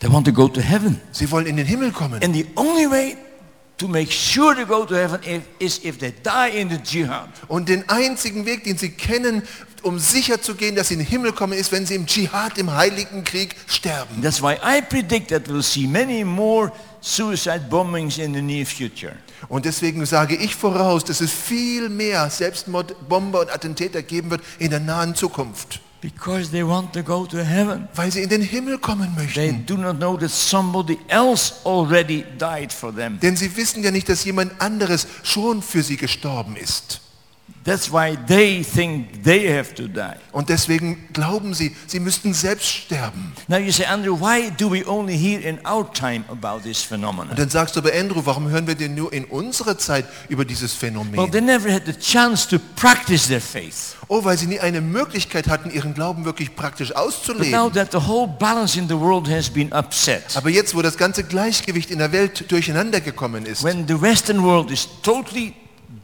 They want to go to heaven. Sie wollen in den Himmel kommen. And the only way to make sure to go to heaven if, is if they die in the jihad. Und den einzigen Weg, den sie kennen, um sicher zu gehen, dass sie in den Himmel kommen, ist, wenn sie im Dschihad, im Heiligen Krieg sterben. That's why I predict that we'll see many more suicide bombings in the near future. Und deswegen sage ich voraus, dass es viel mehr Selbstmordbomber und Attentäter geben wird in der nahen Zukunft, Because they want to go to heaven. weil sie in den Himmel kommen They möchten. do not know that somebody else already died for them. Denn sie wissen ja nicht, dass jemand anderes schon für sie gestorben ist. That's why they think they have to die. Und deswegen glauben sie, sie müssten selbst sterben. Now you say, Andrew, why do we only hear in our time about this phenomenon? Und dann sagst du aber, Andrew, warum hören wir denn nur in unserer Zeit über dieses Well, Phänomen? they never had the chance to practice their faith. Oh, weil sie nie eine Möglichkeit hatten, ihren Glauben wirklich praktisch But now auszuleben. that the whole balance in the world has been upset, Aber jetzt, wo das ganze Gleichgewicht in der Welt durcheinander gekommen ist, when the Western world is totally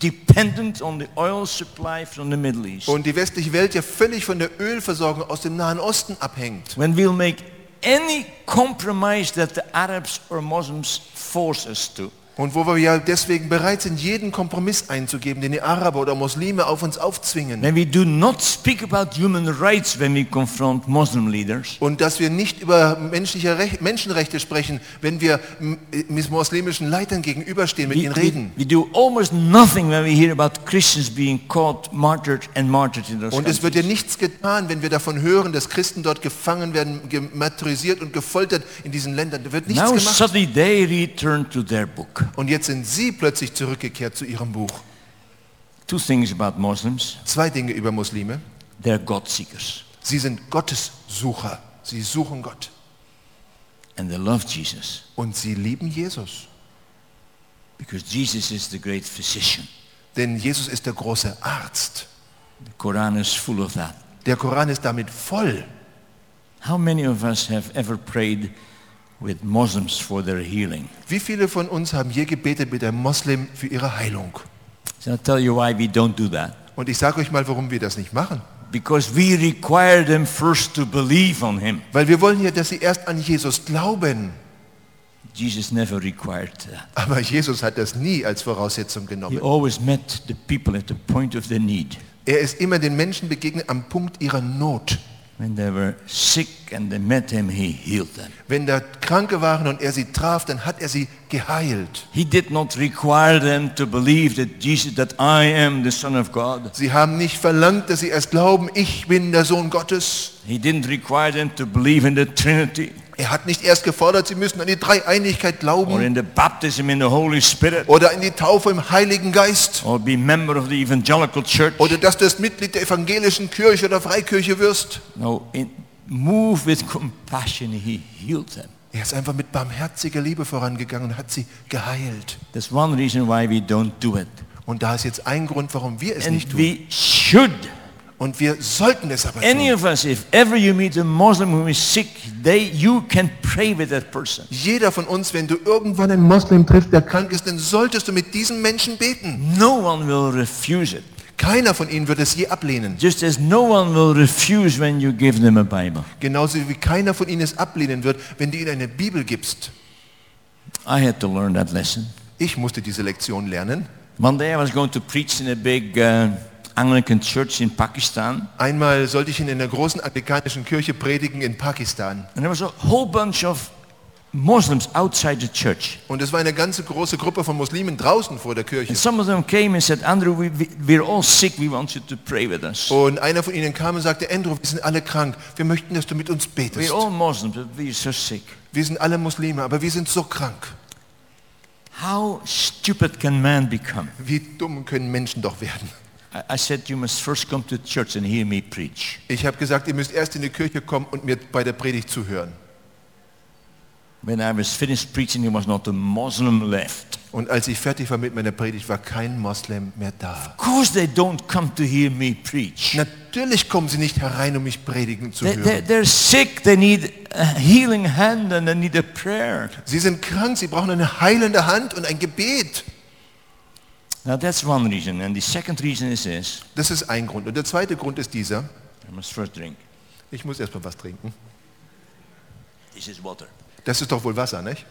dependent on the oil supply from the Middle East, und die westliche Welt ja völlig von der Ölversorgung aus dem Nahen Osten abhängt, when we'll make any compromise that the Arabs or Muslims force us to, Und wo wir ja deswegen bereit sind, jeden Kompromiss einzugeben, den die Araber oder Muslime auf uns aufzwingen. When we do not speak about human rights when we confront Muslim leaders, Und dass wir nicht über menschliche Rech Menschenrechte sprechen, wenn wir mit muslimischen Leitern gegenüberstehen, mit we, ihnen we, reden. we do almost nothing when we hear about Christians being caught, martyred and martyred in those Und es wird ja nichts getan, wenn wir davon hören, dass Christen dort gefangen werden, gemartyrisiert und gefoltert in diesen Ländern. Da wird nichts Now gemacht. suddenly they return to their book. Und jetzt sind sie plötzlich zurückgekehrt zu ihrem Buch. Two things about Muslims. Zwei Dinge über Muslime. They're God seekers Sie sind Gottessucher. Sie suchen Gott. and they love Jesus Und sie lieben Jesus. because Jesus is the great physician. Denn Jesus ist der große Arzt. The Quran is full of that. Der Koran ist damit voll. How many of us have ever prayed with Muslims for their healing? Wie viele von uns haben je gebetet mit einem Moslem für ihre Heilung? So I'll tell you why we don't do that. Und ich sage euch mal, warum wir das nicht machen. Because we require them first to believe on him. Weil wir wollen ja, dass sie erst an Jesus glauben. Jesus never required that. Aber Jesus hat das nie als Voraussetzung He genommen. always met the people at the point of their need. Er ist immer den Menschen begegnet am Punkt ihrer Not. When they were sick and they met him, he healed them. Wenn da Kranke waren und er sie traf, dann hat er sie geheilt. He did not require them to believe that Jesus, that I am the Son of God. Sie haben nicht verlangt, dass sie erst glauben, ich bin der Sohn Gottes. He didn't require them to believe in the Trinity Er hat nicht erst gefordert, sie müssen an die Dreieinigkeit or glauben in the baptism in the Holy Spirit oder in die Taufe im Heiligen Geist or be member of the evangelical church. oder dass du das Mitglied der evangelischen Kirche oder Freikirche wirst. No, in, move with compassion, he healed them. Er ist einfach mit barmherziger Liebe vorangegangen und hat sie geheilt. That's one reason why we don't do it. Und da ist jetzt ein Grund, warum wir es nicht And tun. we should. Und wir sollten es aber Any tun. of us, if ever you meet a Muslim who is sick, they, you can pray with that person. Jeder von uns, wenn du irgendwann einen Moslem triffst, der krank ist, dann solltest du mit diesem Menschen beten. No one will refuse it. Keiner von ihnen wird es je ablehnen. Just as no one will refuse when you give them a Bible. Genauso wie keiner von ihnen es ablehnen wird, wenn du ihnen eine Bibel gibst. I had to learn that lesson. Ich musste diese Lektion lernen. One day I was going to preach in a big uh, Anglican church in Pakistan. Einmal sollte ich in einer großen anglikanischen Kirche predigen in Pakistan. And there was a whole bunch of Muslims outside the church. Und es war eine ganze große Gruppe von Muslimen draußen vor der Kirche. And some of them came and said, Andrew, we, we, we're all sick. We want you to pray with us. Und einer von ihnen kam und sagte, Andrew, wir sind alle krank. Wir möchten, dass du mit uns betest. We're all Muslims, but we're so sick. Wir sind alle Muslime, aber wir sind so krank. How stupid can man become? Wie dumm können Menschen doch werden? I, I said, you must first come to church and hear me preach. Ich habe gesagt, ihr müsst erst in die Kirche kommen und mir bei der Predigt zuhören. When I was finished preaching, there was not a Muslim left. Und als ich fertig war mit meiner Predigt, war kein Moslem mehr da. Of course they don't come to hear me preach. Natürlich kommen sie nicht herein, um mich predigen zu They, hören. they're sick, they need a healing hand and they need a prayer. Sie sind krank, sie brauchen eine heilende Hand und ein Gebet. Now that's one reason. And the second reason is this. Das ist ein Grund. Und der zweite Grund ist dieser. I must first drink. Ich muss erstmal was trinken. This is water. Das ist doch wohl Wasser, nicht?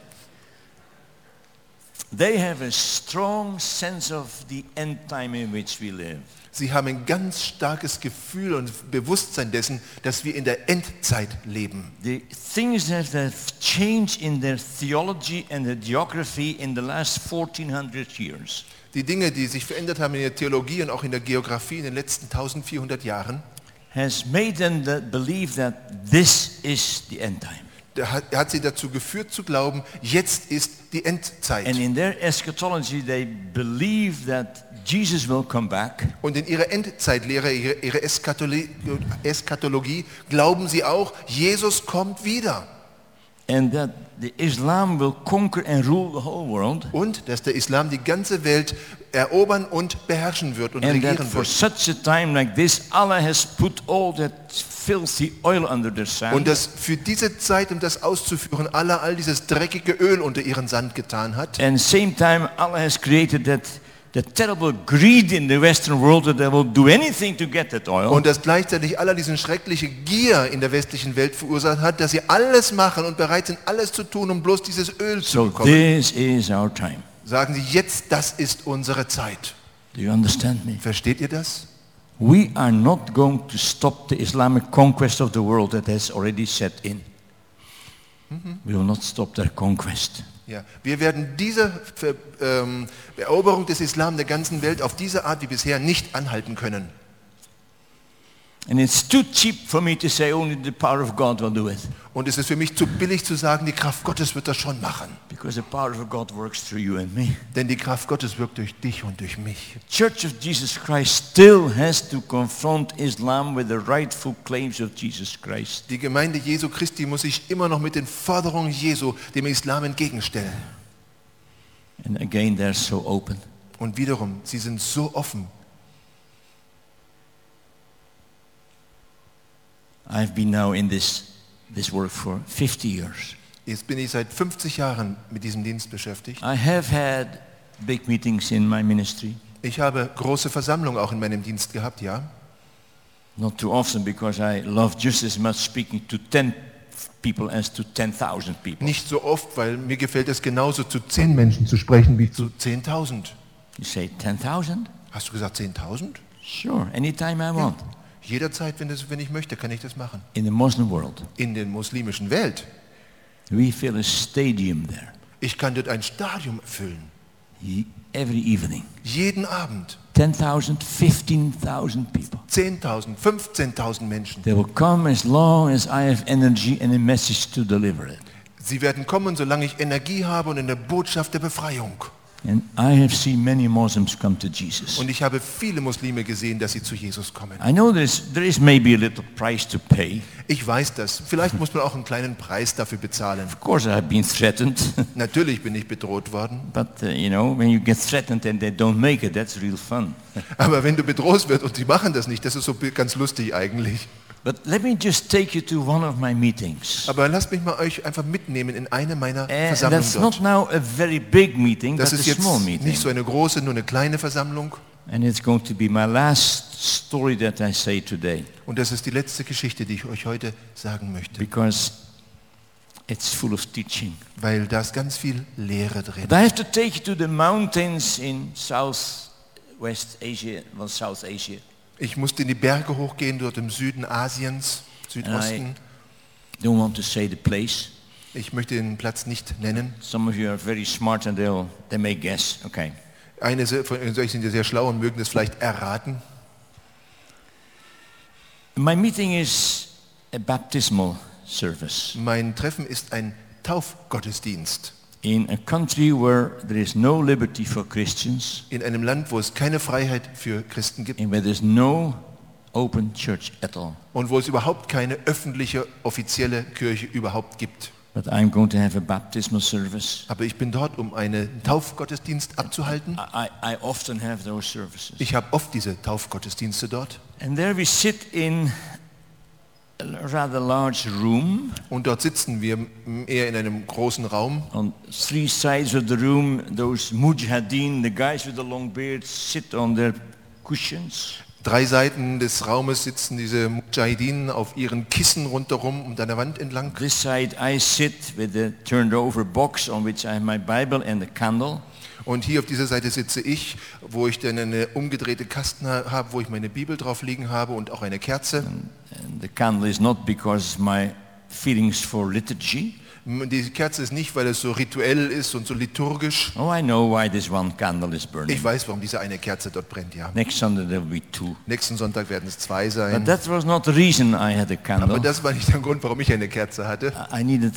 They have a strong sense of the end time in which we live. Sie haben ein ganz starkes Gefühl und Bewusstsein dessen, dass wir in der Endzeit leben. The things that have changed in their theology and their geography in the last 1400 years Die Dinge, die sich verändert haben in der Theologie und auch in der Geografie in den letzten 1400 Jahren, has made them that believe that this is the end time. hat, hat sie dazu geführt zu glauben, jetzt ist die Endzeit. And in their eschatology, they believe that Jesus will come back Und in ihrer Endzeitlehre, ihre, ihre Eskatologie, Eskatologie, glauben sie auch, Jesus kommt wieder. and that the Islam will conquer and rule the whole world. Und dass der Islam die ganze Welt erobern und beherrschen wird und And that regieren for wird. such a time like this, Allah has put all that filthy oil under their sand. Und dass für diese Zeit, um das auszuführen, Allah all dieses dreckige Öl unter ihren Sand getan hat. And same time, Allah has created that the terrible greed in the Western world that they will do anything to get that oil. Und dass gleichzeitig Allah diesen schreckliche Gier in der westlichen Welt verursacht hat, dass sie alles machen und bereit sind, alles zu tun, um bloß dieses Öl zu so bekommen. this is our time. Sagen Sie jetzt, das ist unsere Zeit. Do you understand me? Versteht ihr das? We are not going to stop the Islamic conquest of the world that has already set in. We will not stop their conquest. Ja, wir werden diese ähm, Eroberung des Islam der ganzen Welt auf diese Art wie bisher nicht anhalten können. And it's too cheap for me to say only the power of God will do it. Und es ist für mich zu billig zu sagen, die Kraft Gottes wird das schon machen. Because the power of God works through you and me. Denn die Kraft Gottes wirkt durch dich und durch mich. Church of Jesus Christ still has to confront Islam with the rightful claims of Jesus Christ. Die Gemeinde Jesu Christi muss sich immer noch mit den Forderungen Jesu dem Islam entgegenstellen. And again, they're so open. Und wiederum, sie sind so offen. I've been now in this, this work for 50 years. Jetzt bin ich seit 50 Jahren mit diesem Dienst beschäftigt. I have had big meetings in my ministry. Ich habe große Versammlungen auch in meinem Dienst gehabt, ja. Not too often because I love just as much speaking to 10 people as to 10,000 people. Nicht so oft, weil mir gefällt es genauso, zu 10 Menschen zu sprechen wie zu 10.000. You say 10,000? Hast du gesagt 10.000? Sure, anytime I want. Jederzeit, wenn, das, wenn ich möchte, kann ich das machen. In the Muslim world, In der muslimischen Welt. we fill a stadium there Ich kann dort ein Stadion füllen. ye- every evening. Jeden Abend. 10,000, 15,000 people. 10.000, 15.000 Menschen. They will come as long as I have energy and a message to deliver it. Sie werden kommen, solange ich Energie habe und eine Botschaft der Befreiung. And I have seen many Muslims come to Jesus. Und ich habe viele Muslime gesehen, dass sie zu Jesus kommen. I know there is maybe a little price to pay. Ich weiß das. Vielleicht muss man auch einen kleinen Preis dafür bezahlen. Of course, I have been threatened. Natürlich bin ich bedroht worden. but, uh, you know, when you get threatened and they don't make it, that's real fun. Aber wenn du bedroht wirst und sie machen das nicht, das ist so ganz lustig eigentlich. But let me just take you to one of my meetings. Aber lasst mich mal euch einfach mitnehmen in eine meiner Versammlungen that's not dort. now a very big meeting, Das ist jetzt small meeting. nicht so eine große, nur eine kleine Versammlung. And it's going to be my last story that I say today Und das ist die letzte Geschichte, die ich euch heute sagen möchte. because it's full of teaching. Weil da ist ganz viel Lehre drin. But I have to take you to the mountains in Southwest Asia, well, South Asia. Ich musste in die Berge hochgehen, dort im Süden Asiens, Südosten. Don't want to say the place. Ich möchte den Platz nicht nennen. Some of you are very smart and they'll, they may guess. Okay. Eine von euch sind ja sehr schlau und mögen es vielleicht erraten. My meeting is a baptismal service Mein Treffen ist ein Taufgottesdienst in a country where there is no liberty for Christians in einem Land, wo es keine Freiheit für Christen gibt and where there's no open church at all. und wo es überhaupt keine öffentliche, offizielle Kirche überhaupt gibt. But I'm going to have a baptismal service. Aber ich bin dort, um einen Taufgottesdienst abzuhalten. I, I I often have those services. Ich habe oft diese Taufgottesdienste dort. And there we sit in rather large room. Und dort sitzen wir eher in einem großen Raum. On three sides of the room, those mujahideen, the guys with the long beards, sit on their cushions. Drei Seiten des Raumes sitzen diese Mujahideen auf ihren Kissen rundherum und an der Wand entlang. This side I sit with a turned over box on which I have my Bible and a candle. Und hier auf dieser Seite sitze ich, wo ich dann eine umgedrehte Kasten ha- habe, wo ich meine Bibel drauf liegen habe und auch eine Kerze. And the candle is not because my feelings for liturgy. Die Kerze ist nicht, weil es so rituell ist und so liturgisch. Oh, I know why this one candle is burning. Ich weiß, warum diese eine Kerze dort brennt, ja. Next Sunday there will be two. Nächsten Sonntag werden es zwei But sein. that was not the reason I had a Aber candle. das war nicht der Grund, warum ich eine Kerze hatte. I needed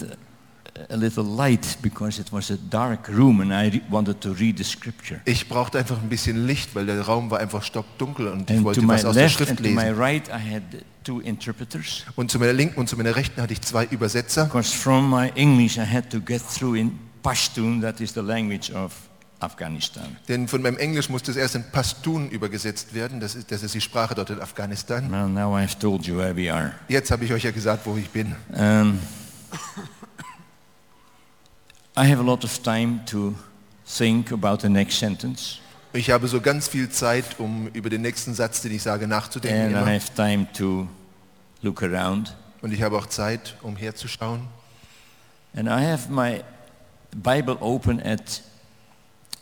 a, little light because it was a dark room and I wanted to read the scripture. Ich brauchte einfach ein bisschen Licht, weil der Raum war einfach stockdunkel und ich And wollte was aus der Schrift and to my lesen. right I had two interpreters Und zu meiner linken und zu meiner rechten hatte ich zwei Übersetzer. because from my English I had to get through in Pashtun, that is the language of Afghanistan. Denn von meinem Englisch musste es erst in Pashtun übergesetzt werden. Das ist, das ist die Sprache dort in Afghanistan. Well, now I've told you where we are. Jetzt habe ich euch ja gesagt, wo ich bin. Um, I have a lot of time to think about the next sentence Ich habe so ganz viel Zeit, um über den nächsten Satz, den ich sage, nachzudenken. and I have time to look around. Und ich habe auch Zeit, um herzuschauen. And I have my Bible open at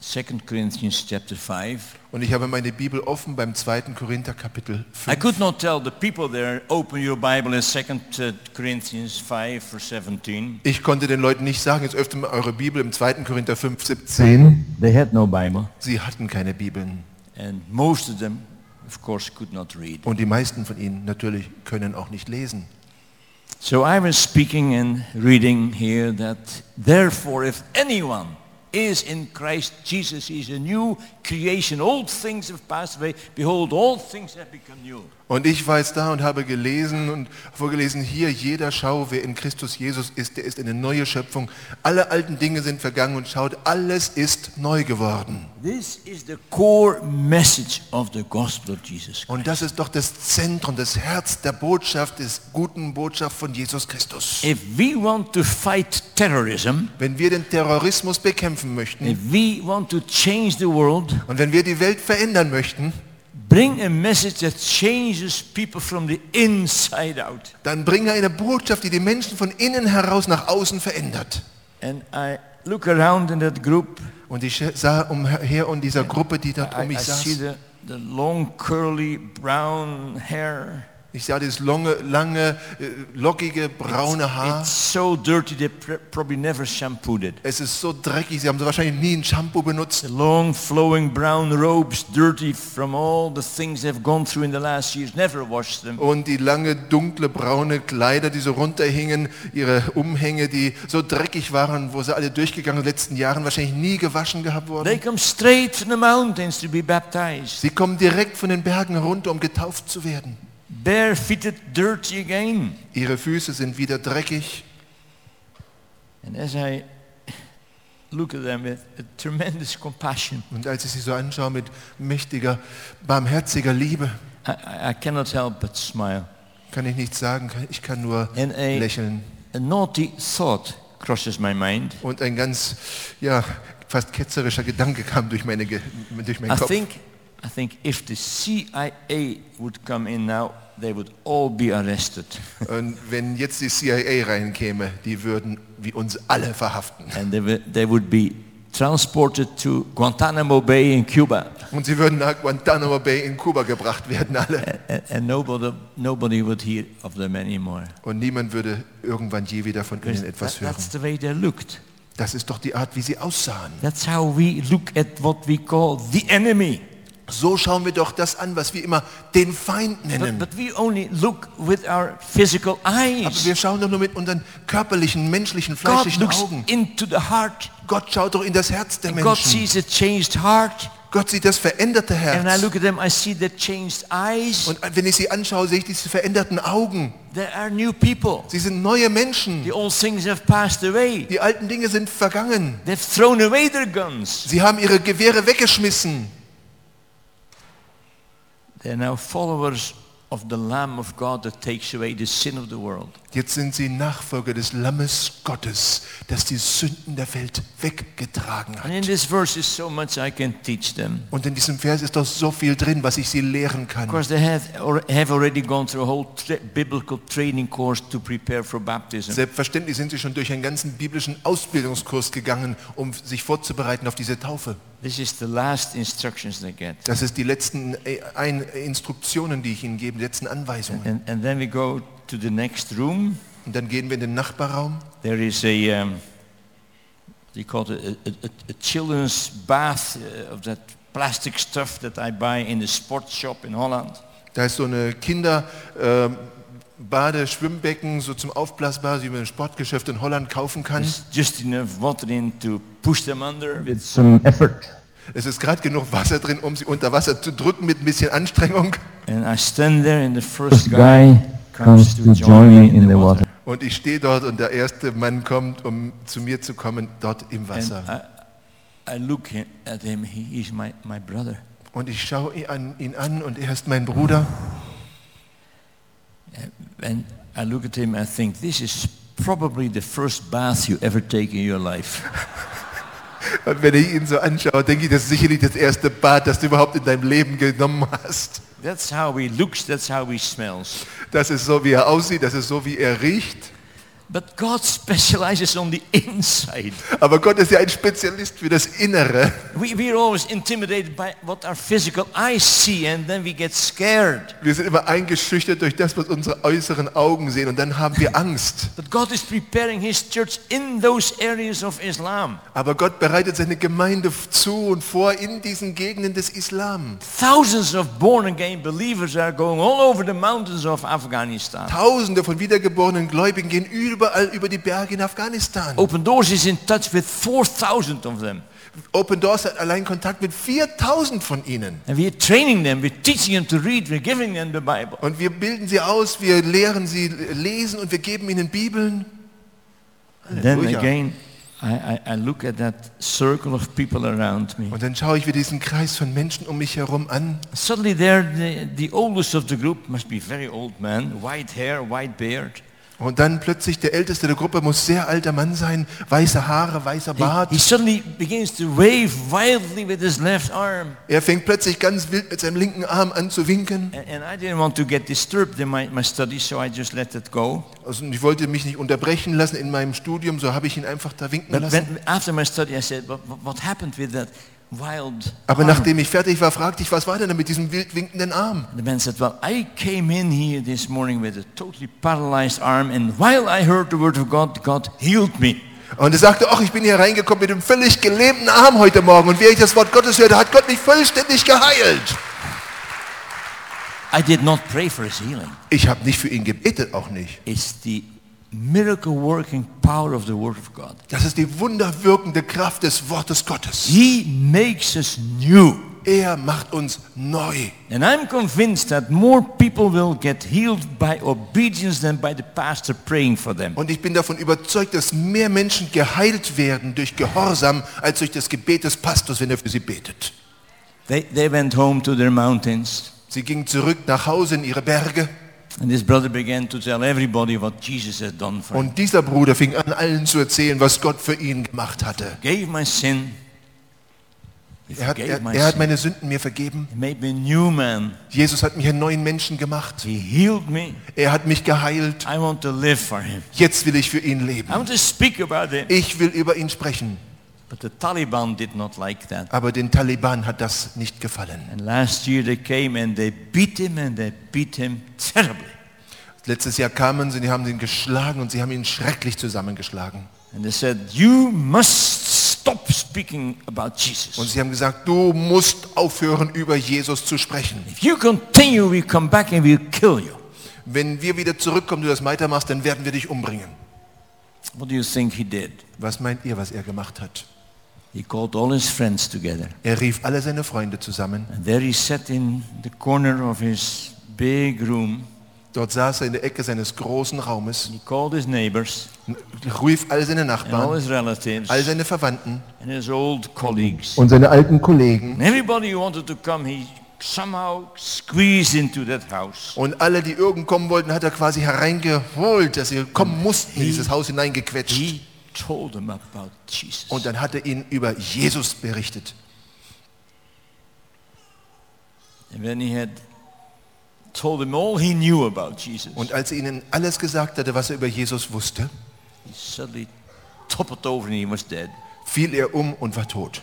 2 Corinthians chapter 5. Und ich habe meine Bibel offen beim 2. Korinther Kapitel I could not tell the people there, open your Bible in 2 uh, Corinthians 5 verse 17. Ich konnte den Leuten nicht sagen, jetzt öffnet mal eure Bibel im 2. Korinther 5, 17. They had no Bible. Sie hatten keine Bibeln. And most of them, of course, could not read. Und die meisten von ihnen natürlich können auch nicht lesen. So I was speaking and reading here that therefore if anyone is in Christ Jesus, he is a new creation. Old things have passed away. Behold, all things have become new. Und ich war jetzt da und habe gelesen und vorgelesen, hier jeder schau, wer in Christus Jesus ist, der ist eine neue Schöpfung. Alle alten Dinge sind vergangen und schaut, alles ist neu geworden. This is the core message of the gospel of Jesus Christ. Und das ist doch das Zentrum, das Herz der Botschaft, des guten Botschaft von Jesus Christus. If we want to fight terrorism, Wenn wir den Terrorismus bekämpfen möchten if we want to change the world, und wenn wir die Welt verändern möchten, bring a message that changes people from the inside out. dann bringe eine Botschaft, die die Menschen von innen heraus nach außen verändert. And I look around in that group, Und ich sah umher und dieser Gruppe, die dort I, um mich I see saß, the, the long curly brown hair. Ich sah dieses lange, lange, äh, lockige, braune Haar. It's so dirty they pr probably never shampooed it. Es ist so dreckig, sie haben so wahrscheinlich nie ein Shampoo benutzt. The long flowing brown robes, dirty from all the things they've gone through in the last years, never washed them. Und die lange, dunkle, braune Kleider, die so runterhingen, ihre Umhänge, die so dreckig waren, wo sie alle durchgegangen in den letzten Jahren, wahrscheinlich nie gewaschen gehabt They worden. come straight from the mountains to be baptized. Sie kommen direkt von den Bergen herunter, um getauft zu werden. Barefooted, dirty again. Ihre Füße sind wieder dreckig. And as I look at them with a tremendous compassion, Und als ich sie so anschaue mit mächtiger, barmherziger Liebe, I, I cannot help but smile. kann ich nichts sagen, ich kann nur And a, lächeln. a naughty thought crosses my mind. Und ein ganz, ja, fast ketzerischer Gedanke kam durch, meine, Ge- durch meinen I Kopf. think, I think if the CIA would come in now, they would all be arrested. Und wenn jetzt die CIA reinkäme, die würden wie uns alle verhaften. and they, they would be transported to Guantanamo Bay in Cuba. Und sie würden nach Guantanamo Bay in Kuba gebracht werden, alle. And, and nobody, nobody would hear of them anymore. Und niemand würde irgendwann je wieder von ihnen etwas that- hören. that's the way they looked. Das ist doch die Art, wie sie aussahen. That's how we look at what we call the enemy. So schauen wir doch das an, was wir immer den Feind But, nennen. but physical Aber wir schauen doch nur mit unseren körperlichen, menschlichen, fleischlichen Augen. Gott schaut doch in das Herz der God Menschen. Gott sieht das veränderte And Herz. them. Und wenn ich sie anschaue, sehe ich diese veränderten Augen. Sie sind neue Menschen. Die alten Dinge sind vergangen. Sie haben ihre Gewehre weggeschmissen. They're now followers of the Lamb of God that takes away the sin of the world. Jetzt sind sie Nachfolger des Lammes Gottes, das die Sünden der Welt weggetragen hat. this verse is so much I can teach them. Und in diesem Vers ist doch so viel drin, was ich sie lehren Of kann. course, they have, or have already gone through a whole tra biblical training course to prepare for baptism. Selbstverständlich sind sie schon durch einen ganzen biblischen Ausbildungskurs gegangen, um sich vorzubereiten auf diese Taufe. This is the last instructions they get. Das ist die letzten äh, ein Instruktionen, die ich ihnen gebe, die letzten Anweisungen. And, and then we go to the next room. Und dann gehen wir in den Nachbarraum. There is a, um, they call it a, a, a children's bath uh, of that plastic stuff that I buy in the sports shop in Holland. Da ist so eine Kinder äh, Bade, Schwimmbecken, so zum Aufblasbar, die man im Sportgeschäft in Holland kaufen kann. There's just enough water in to push them under. with some effort. Es ist gerade genug Wasser drin, um sie unter Wasser zu drücken mit ein bisschen Anstrengung. And I stand there and the first First guy guy comes to join me in the water. Und ich stehe dort und der erste Mann kommt, um zu mir zu kommen, dort im And Wasser. I, I look at him, he is my, my brother. Und ich schaue ihn an, ihn an und er ist mein Bruder. And I look at him and think, this is probably the first bath you ever take in your life. Und wenn ich ihn so anschaue, denke ich, das ist sicherlich das erste Bad, das du überhaupt in deinem Leben genommen hast. That's how he looks, that's how he smells. Das ist so, wie er aussieht, das ist so, wie er riecht. But God specializes on the inside. Aber Gott ist ja ein Spezialist für das Innere. We, we're always intimidated by what our physical eyes see and then we get scared. Wir sind immer eingeschüchtert durch das, was unsere äußeren Augen sehen und dann haben wir Angst. But God is preparing His church in those areas of Islam. Aber Gott bereitet seine Gemeinde zu und vor in diesen Gegenden des Islam. Thousands of born-again believers are going all over the mountains of Afghanistan. Tausende von wiedergeborenen Gläubigen gehen überall über die Berge in Afghanistan. Open Doors is in touch with 4,000 of them. Open Doors hat allein Kontakt mit 4000 von ihnen. And we're training them, we're teaching them to read, we're giving them the Bible. Und wir bilden sie aus, wir lehren sie lesen und wir geben ihnen Bibeln. And then again, I, I, I look at that circle of people around me. Und dann schaue ich mir diesen Kreis von Menschen um mich herum an. Suddenly there, the, the oldest of the group must be very old man, white hair, white beard. Und dann plötzlich der Älteste der Gruppe muss sehr alter Mann sein, weiße Haare, weißer He, Bart. he suddenly begins to wave wildly with his left arm. Er fängt plötzlich ganz wild mit seinem linken Arm an zu winken. And, and I didn't want to get disturbed in my, my study, so I just let it go. Also ich wollte mich nicht unterbrechen lassen in meinem Studium, so habe ich ihn einfach da winken But lassen. when, after my study, I said, what, what- what happened with that wild Aber nachdem ich fertig war, fragte ich, was war denn mit diesem wild winkenden Arm? The man said, well, I came in here this morning with a totally paralyzed arm, and while I heard the word of God, God healed me. Und er sagte, ach, ich bin hier reingekommen mit einem völlig gelähmten Arm heute Morgen. Und während ich das Wort Gottes hörte, hat Gott mich vollständig geheilt. I did not pray for his healing. Ich habe nicht für ihn gebetet, auch nicht. It's the miracle working power of the word of God. Das ist die wunderwirkende Kraft des Wortes Gottes. He makes us new. Er macht uns neu. And I'm convinced that more people will get healed by obedience than by the pastor praying for them. Und ich bin davon überzeugt, dass mehr Menschen geheilt werden durch Gehorsam als durch das Gebet des Pastors, wenn er für sie betet. They, they went home to their mountains, Sie gingen zurück nach Hause in ihre Berge and this brother began to tell everybody what Jesus had done for him. und dieser Bruder fing an, allen zu erzählen, was Gott für ihn gemacht hatte. Gave my sin. He Er hat, er, my er hat meine Sünden mir vergeben. He made me a new man. Jesus hat mich einen neuen Menschen gemacht. He healed me. Er hat mich geheilt. I want to live for him. Jetzt will ich für ihn I leben. want to speak about him. Ich will über ihn sprechen. But the Taliban did not like that. Aber den Taliban hat das nicht gefallen. And last year they came and they beat him and they beat him terribly. Letztes Jahr kamen sie, die haben ihn geschlagen und sie haben ihn schrecklich zusammengeschlagen. And they said, you must stop speaking about Jesus. Und sie haben gesagt, du musst aufhören, über Jesus zu sprechen. If you continue, we come back and we'll kill you. Wenn wir wieder zurückkommen, du das weitermachst, dann werden wir dich umbringen. What do you think he did? Was meint ihr, was er gemacht hat? Er rief alle seine Freunde zusammen. And there he sat in the corner of his big room. Dort saß er in der Ecke seines großen Raumes, He called his neighbors rief all seine and all Nachbarn, his relatives all seine Verwandten and his old colleagues. Und seine alten Kollegen. And everybody who wanted to come, he somehow squeezed into that house. und alle, die irgend kommen wollten, hat er quasi hereingeholt, dass sie kommen mussten, in dieses Haus hineingequetscht. He told them about Jesus. Und dann hat er ihnen über Jesus berichtet. And when he had told them all he knew about Jesus, Und als er ihnen alles gesagt hatte, was er über Jesus wusste, he suddenly toppled over and he was dead. fiel er um und war tot.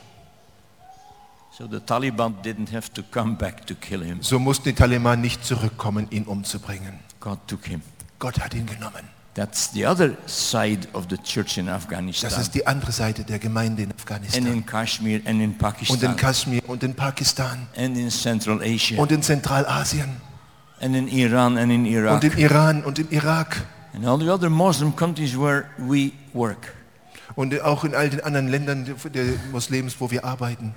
So the Taliban didn't have to come back to kill him. So mussten die Taliban nicht zurückkommen, ihn umzubringen. God took him. Gott hat ihn genommen. That's the other side of the church in Das Afghanistan ist die andere Seite der Gemeinde in and Afghanistan. in Kashmir and in Und in Pakistan Kaschmir und in Pakistan and in Central Asia und in Zentralasien and in Iran and in und Iraq in Iran und im Irak and all the other Muslim countries where we work. und auch in all den anderen Ländern der Moslems, wo wir arbeiten,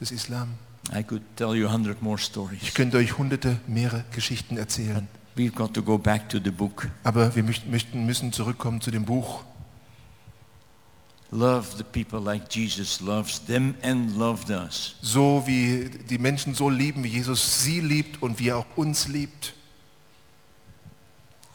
des Islam. I could tell you a hundred more Ich stories. könnte euch hunderte, mehrere Geschichten erzählen. We've got to go back to the book. Aber wir möchten- müssen zurückkommen zu dem Buch. Love the people like Jesus loves them and loved us. So wie die Menschen so lieben, wie Jesus sie liebt und wie er auch uns liebt.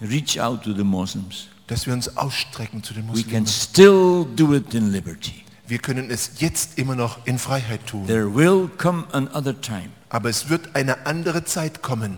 Reach out to the Muslims. Dass wir uns ausstrecken zu den We can Muslimen. still do it in liberty. Wir können es jetzt immer noch in Freiheit tun. There will come another time Aber es wird eine andere Zeit kommen,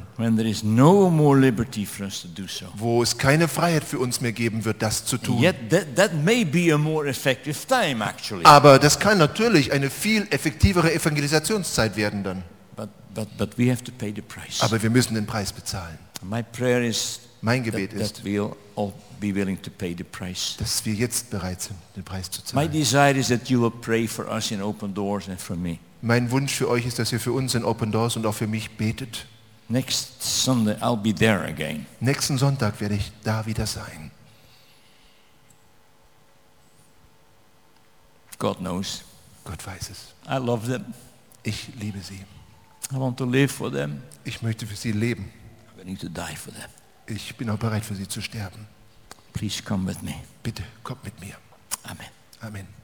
no so. wo es keine Freiheit für uns mehr geben wird, das zu tun. Yet that, that may be a more effective time actually. Aber das kann natürlich eine viel effektivere Evangelisationszeit werden dann. But, but, but we have to pay the price. Aber wir müssen den Preis bezahlen. My prayer is Mein that, Gebet ist, that we'll all be willing to pay the price. dass wir jetzt bereit sind, den Preis zu My zahlen. desire is that you will pray for us in open doors and for me. Mein Wunsch für euch ist, dass ihr für uns in Open Doors und auch für mich betet. Next Sunday I'll be there again. Nächsten Sonntag werde ich da wieder sein. God knows. Gott weiß es. I love them. Ich liebe sie. I want to live for them. Ich möchte für sie leben. I'm willing to die for them. Ich bin auch bereit für sie zu sterben. Please come with me. Bitte kommt mit mir. Amen. Amen.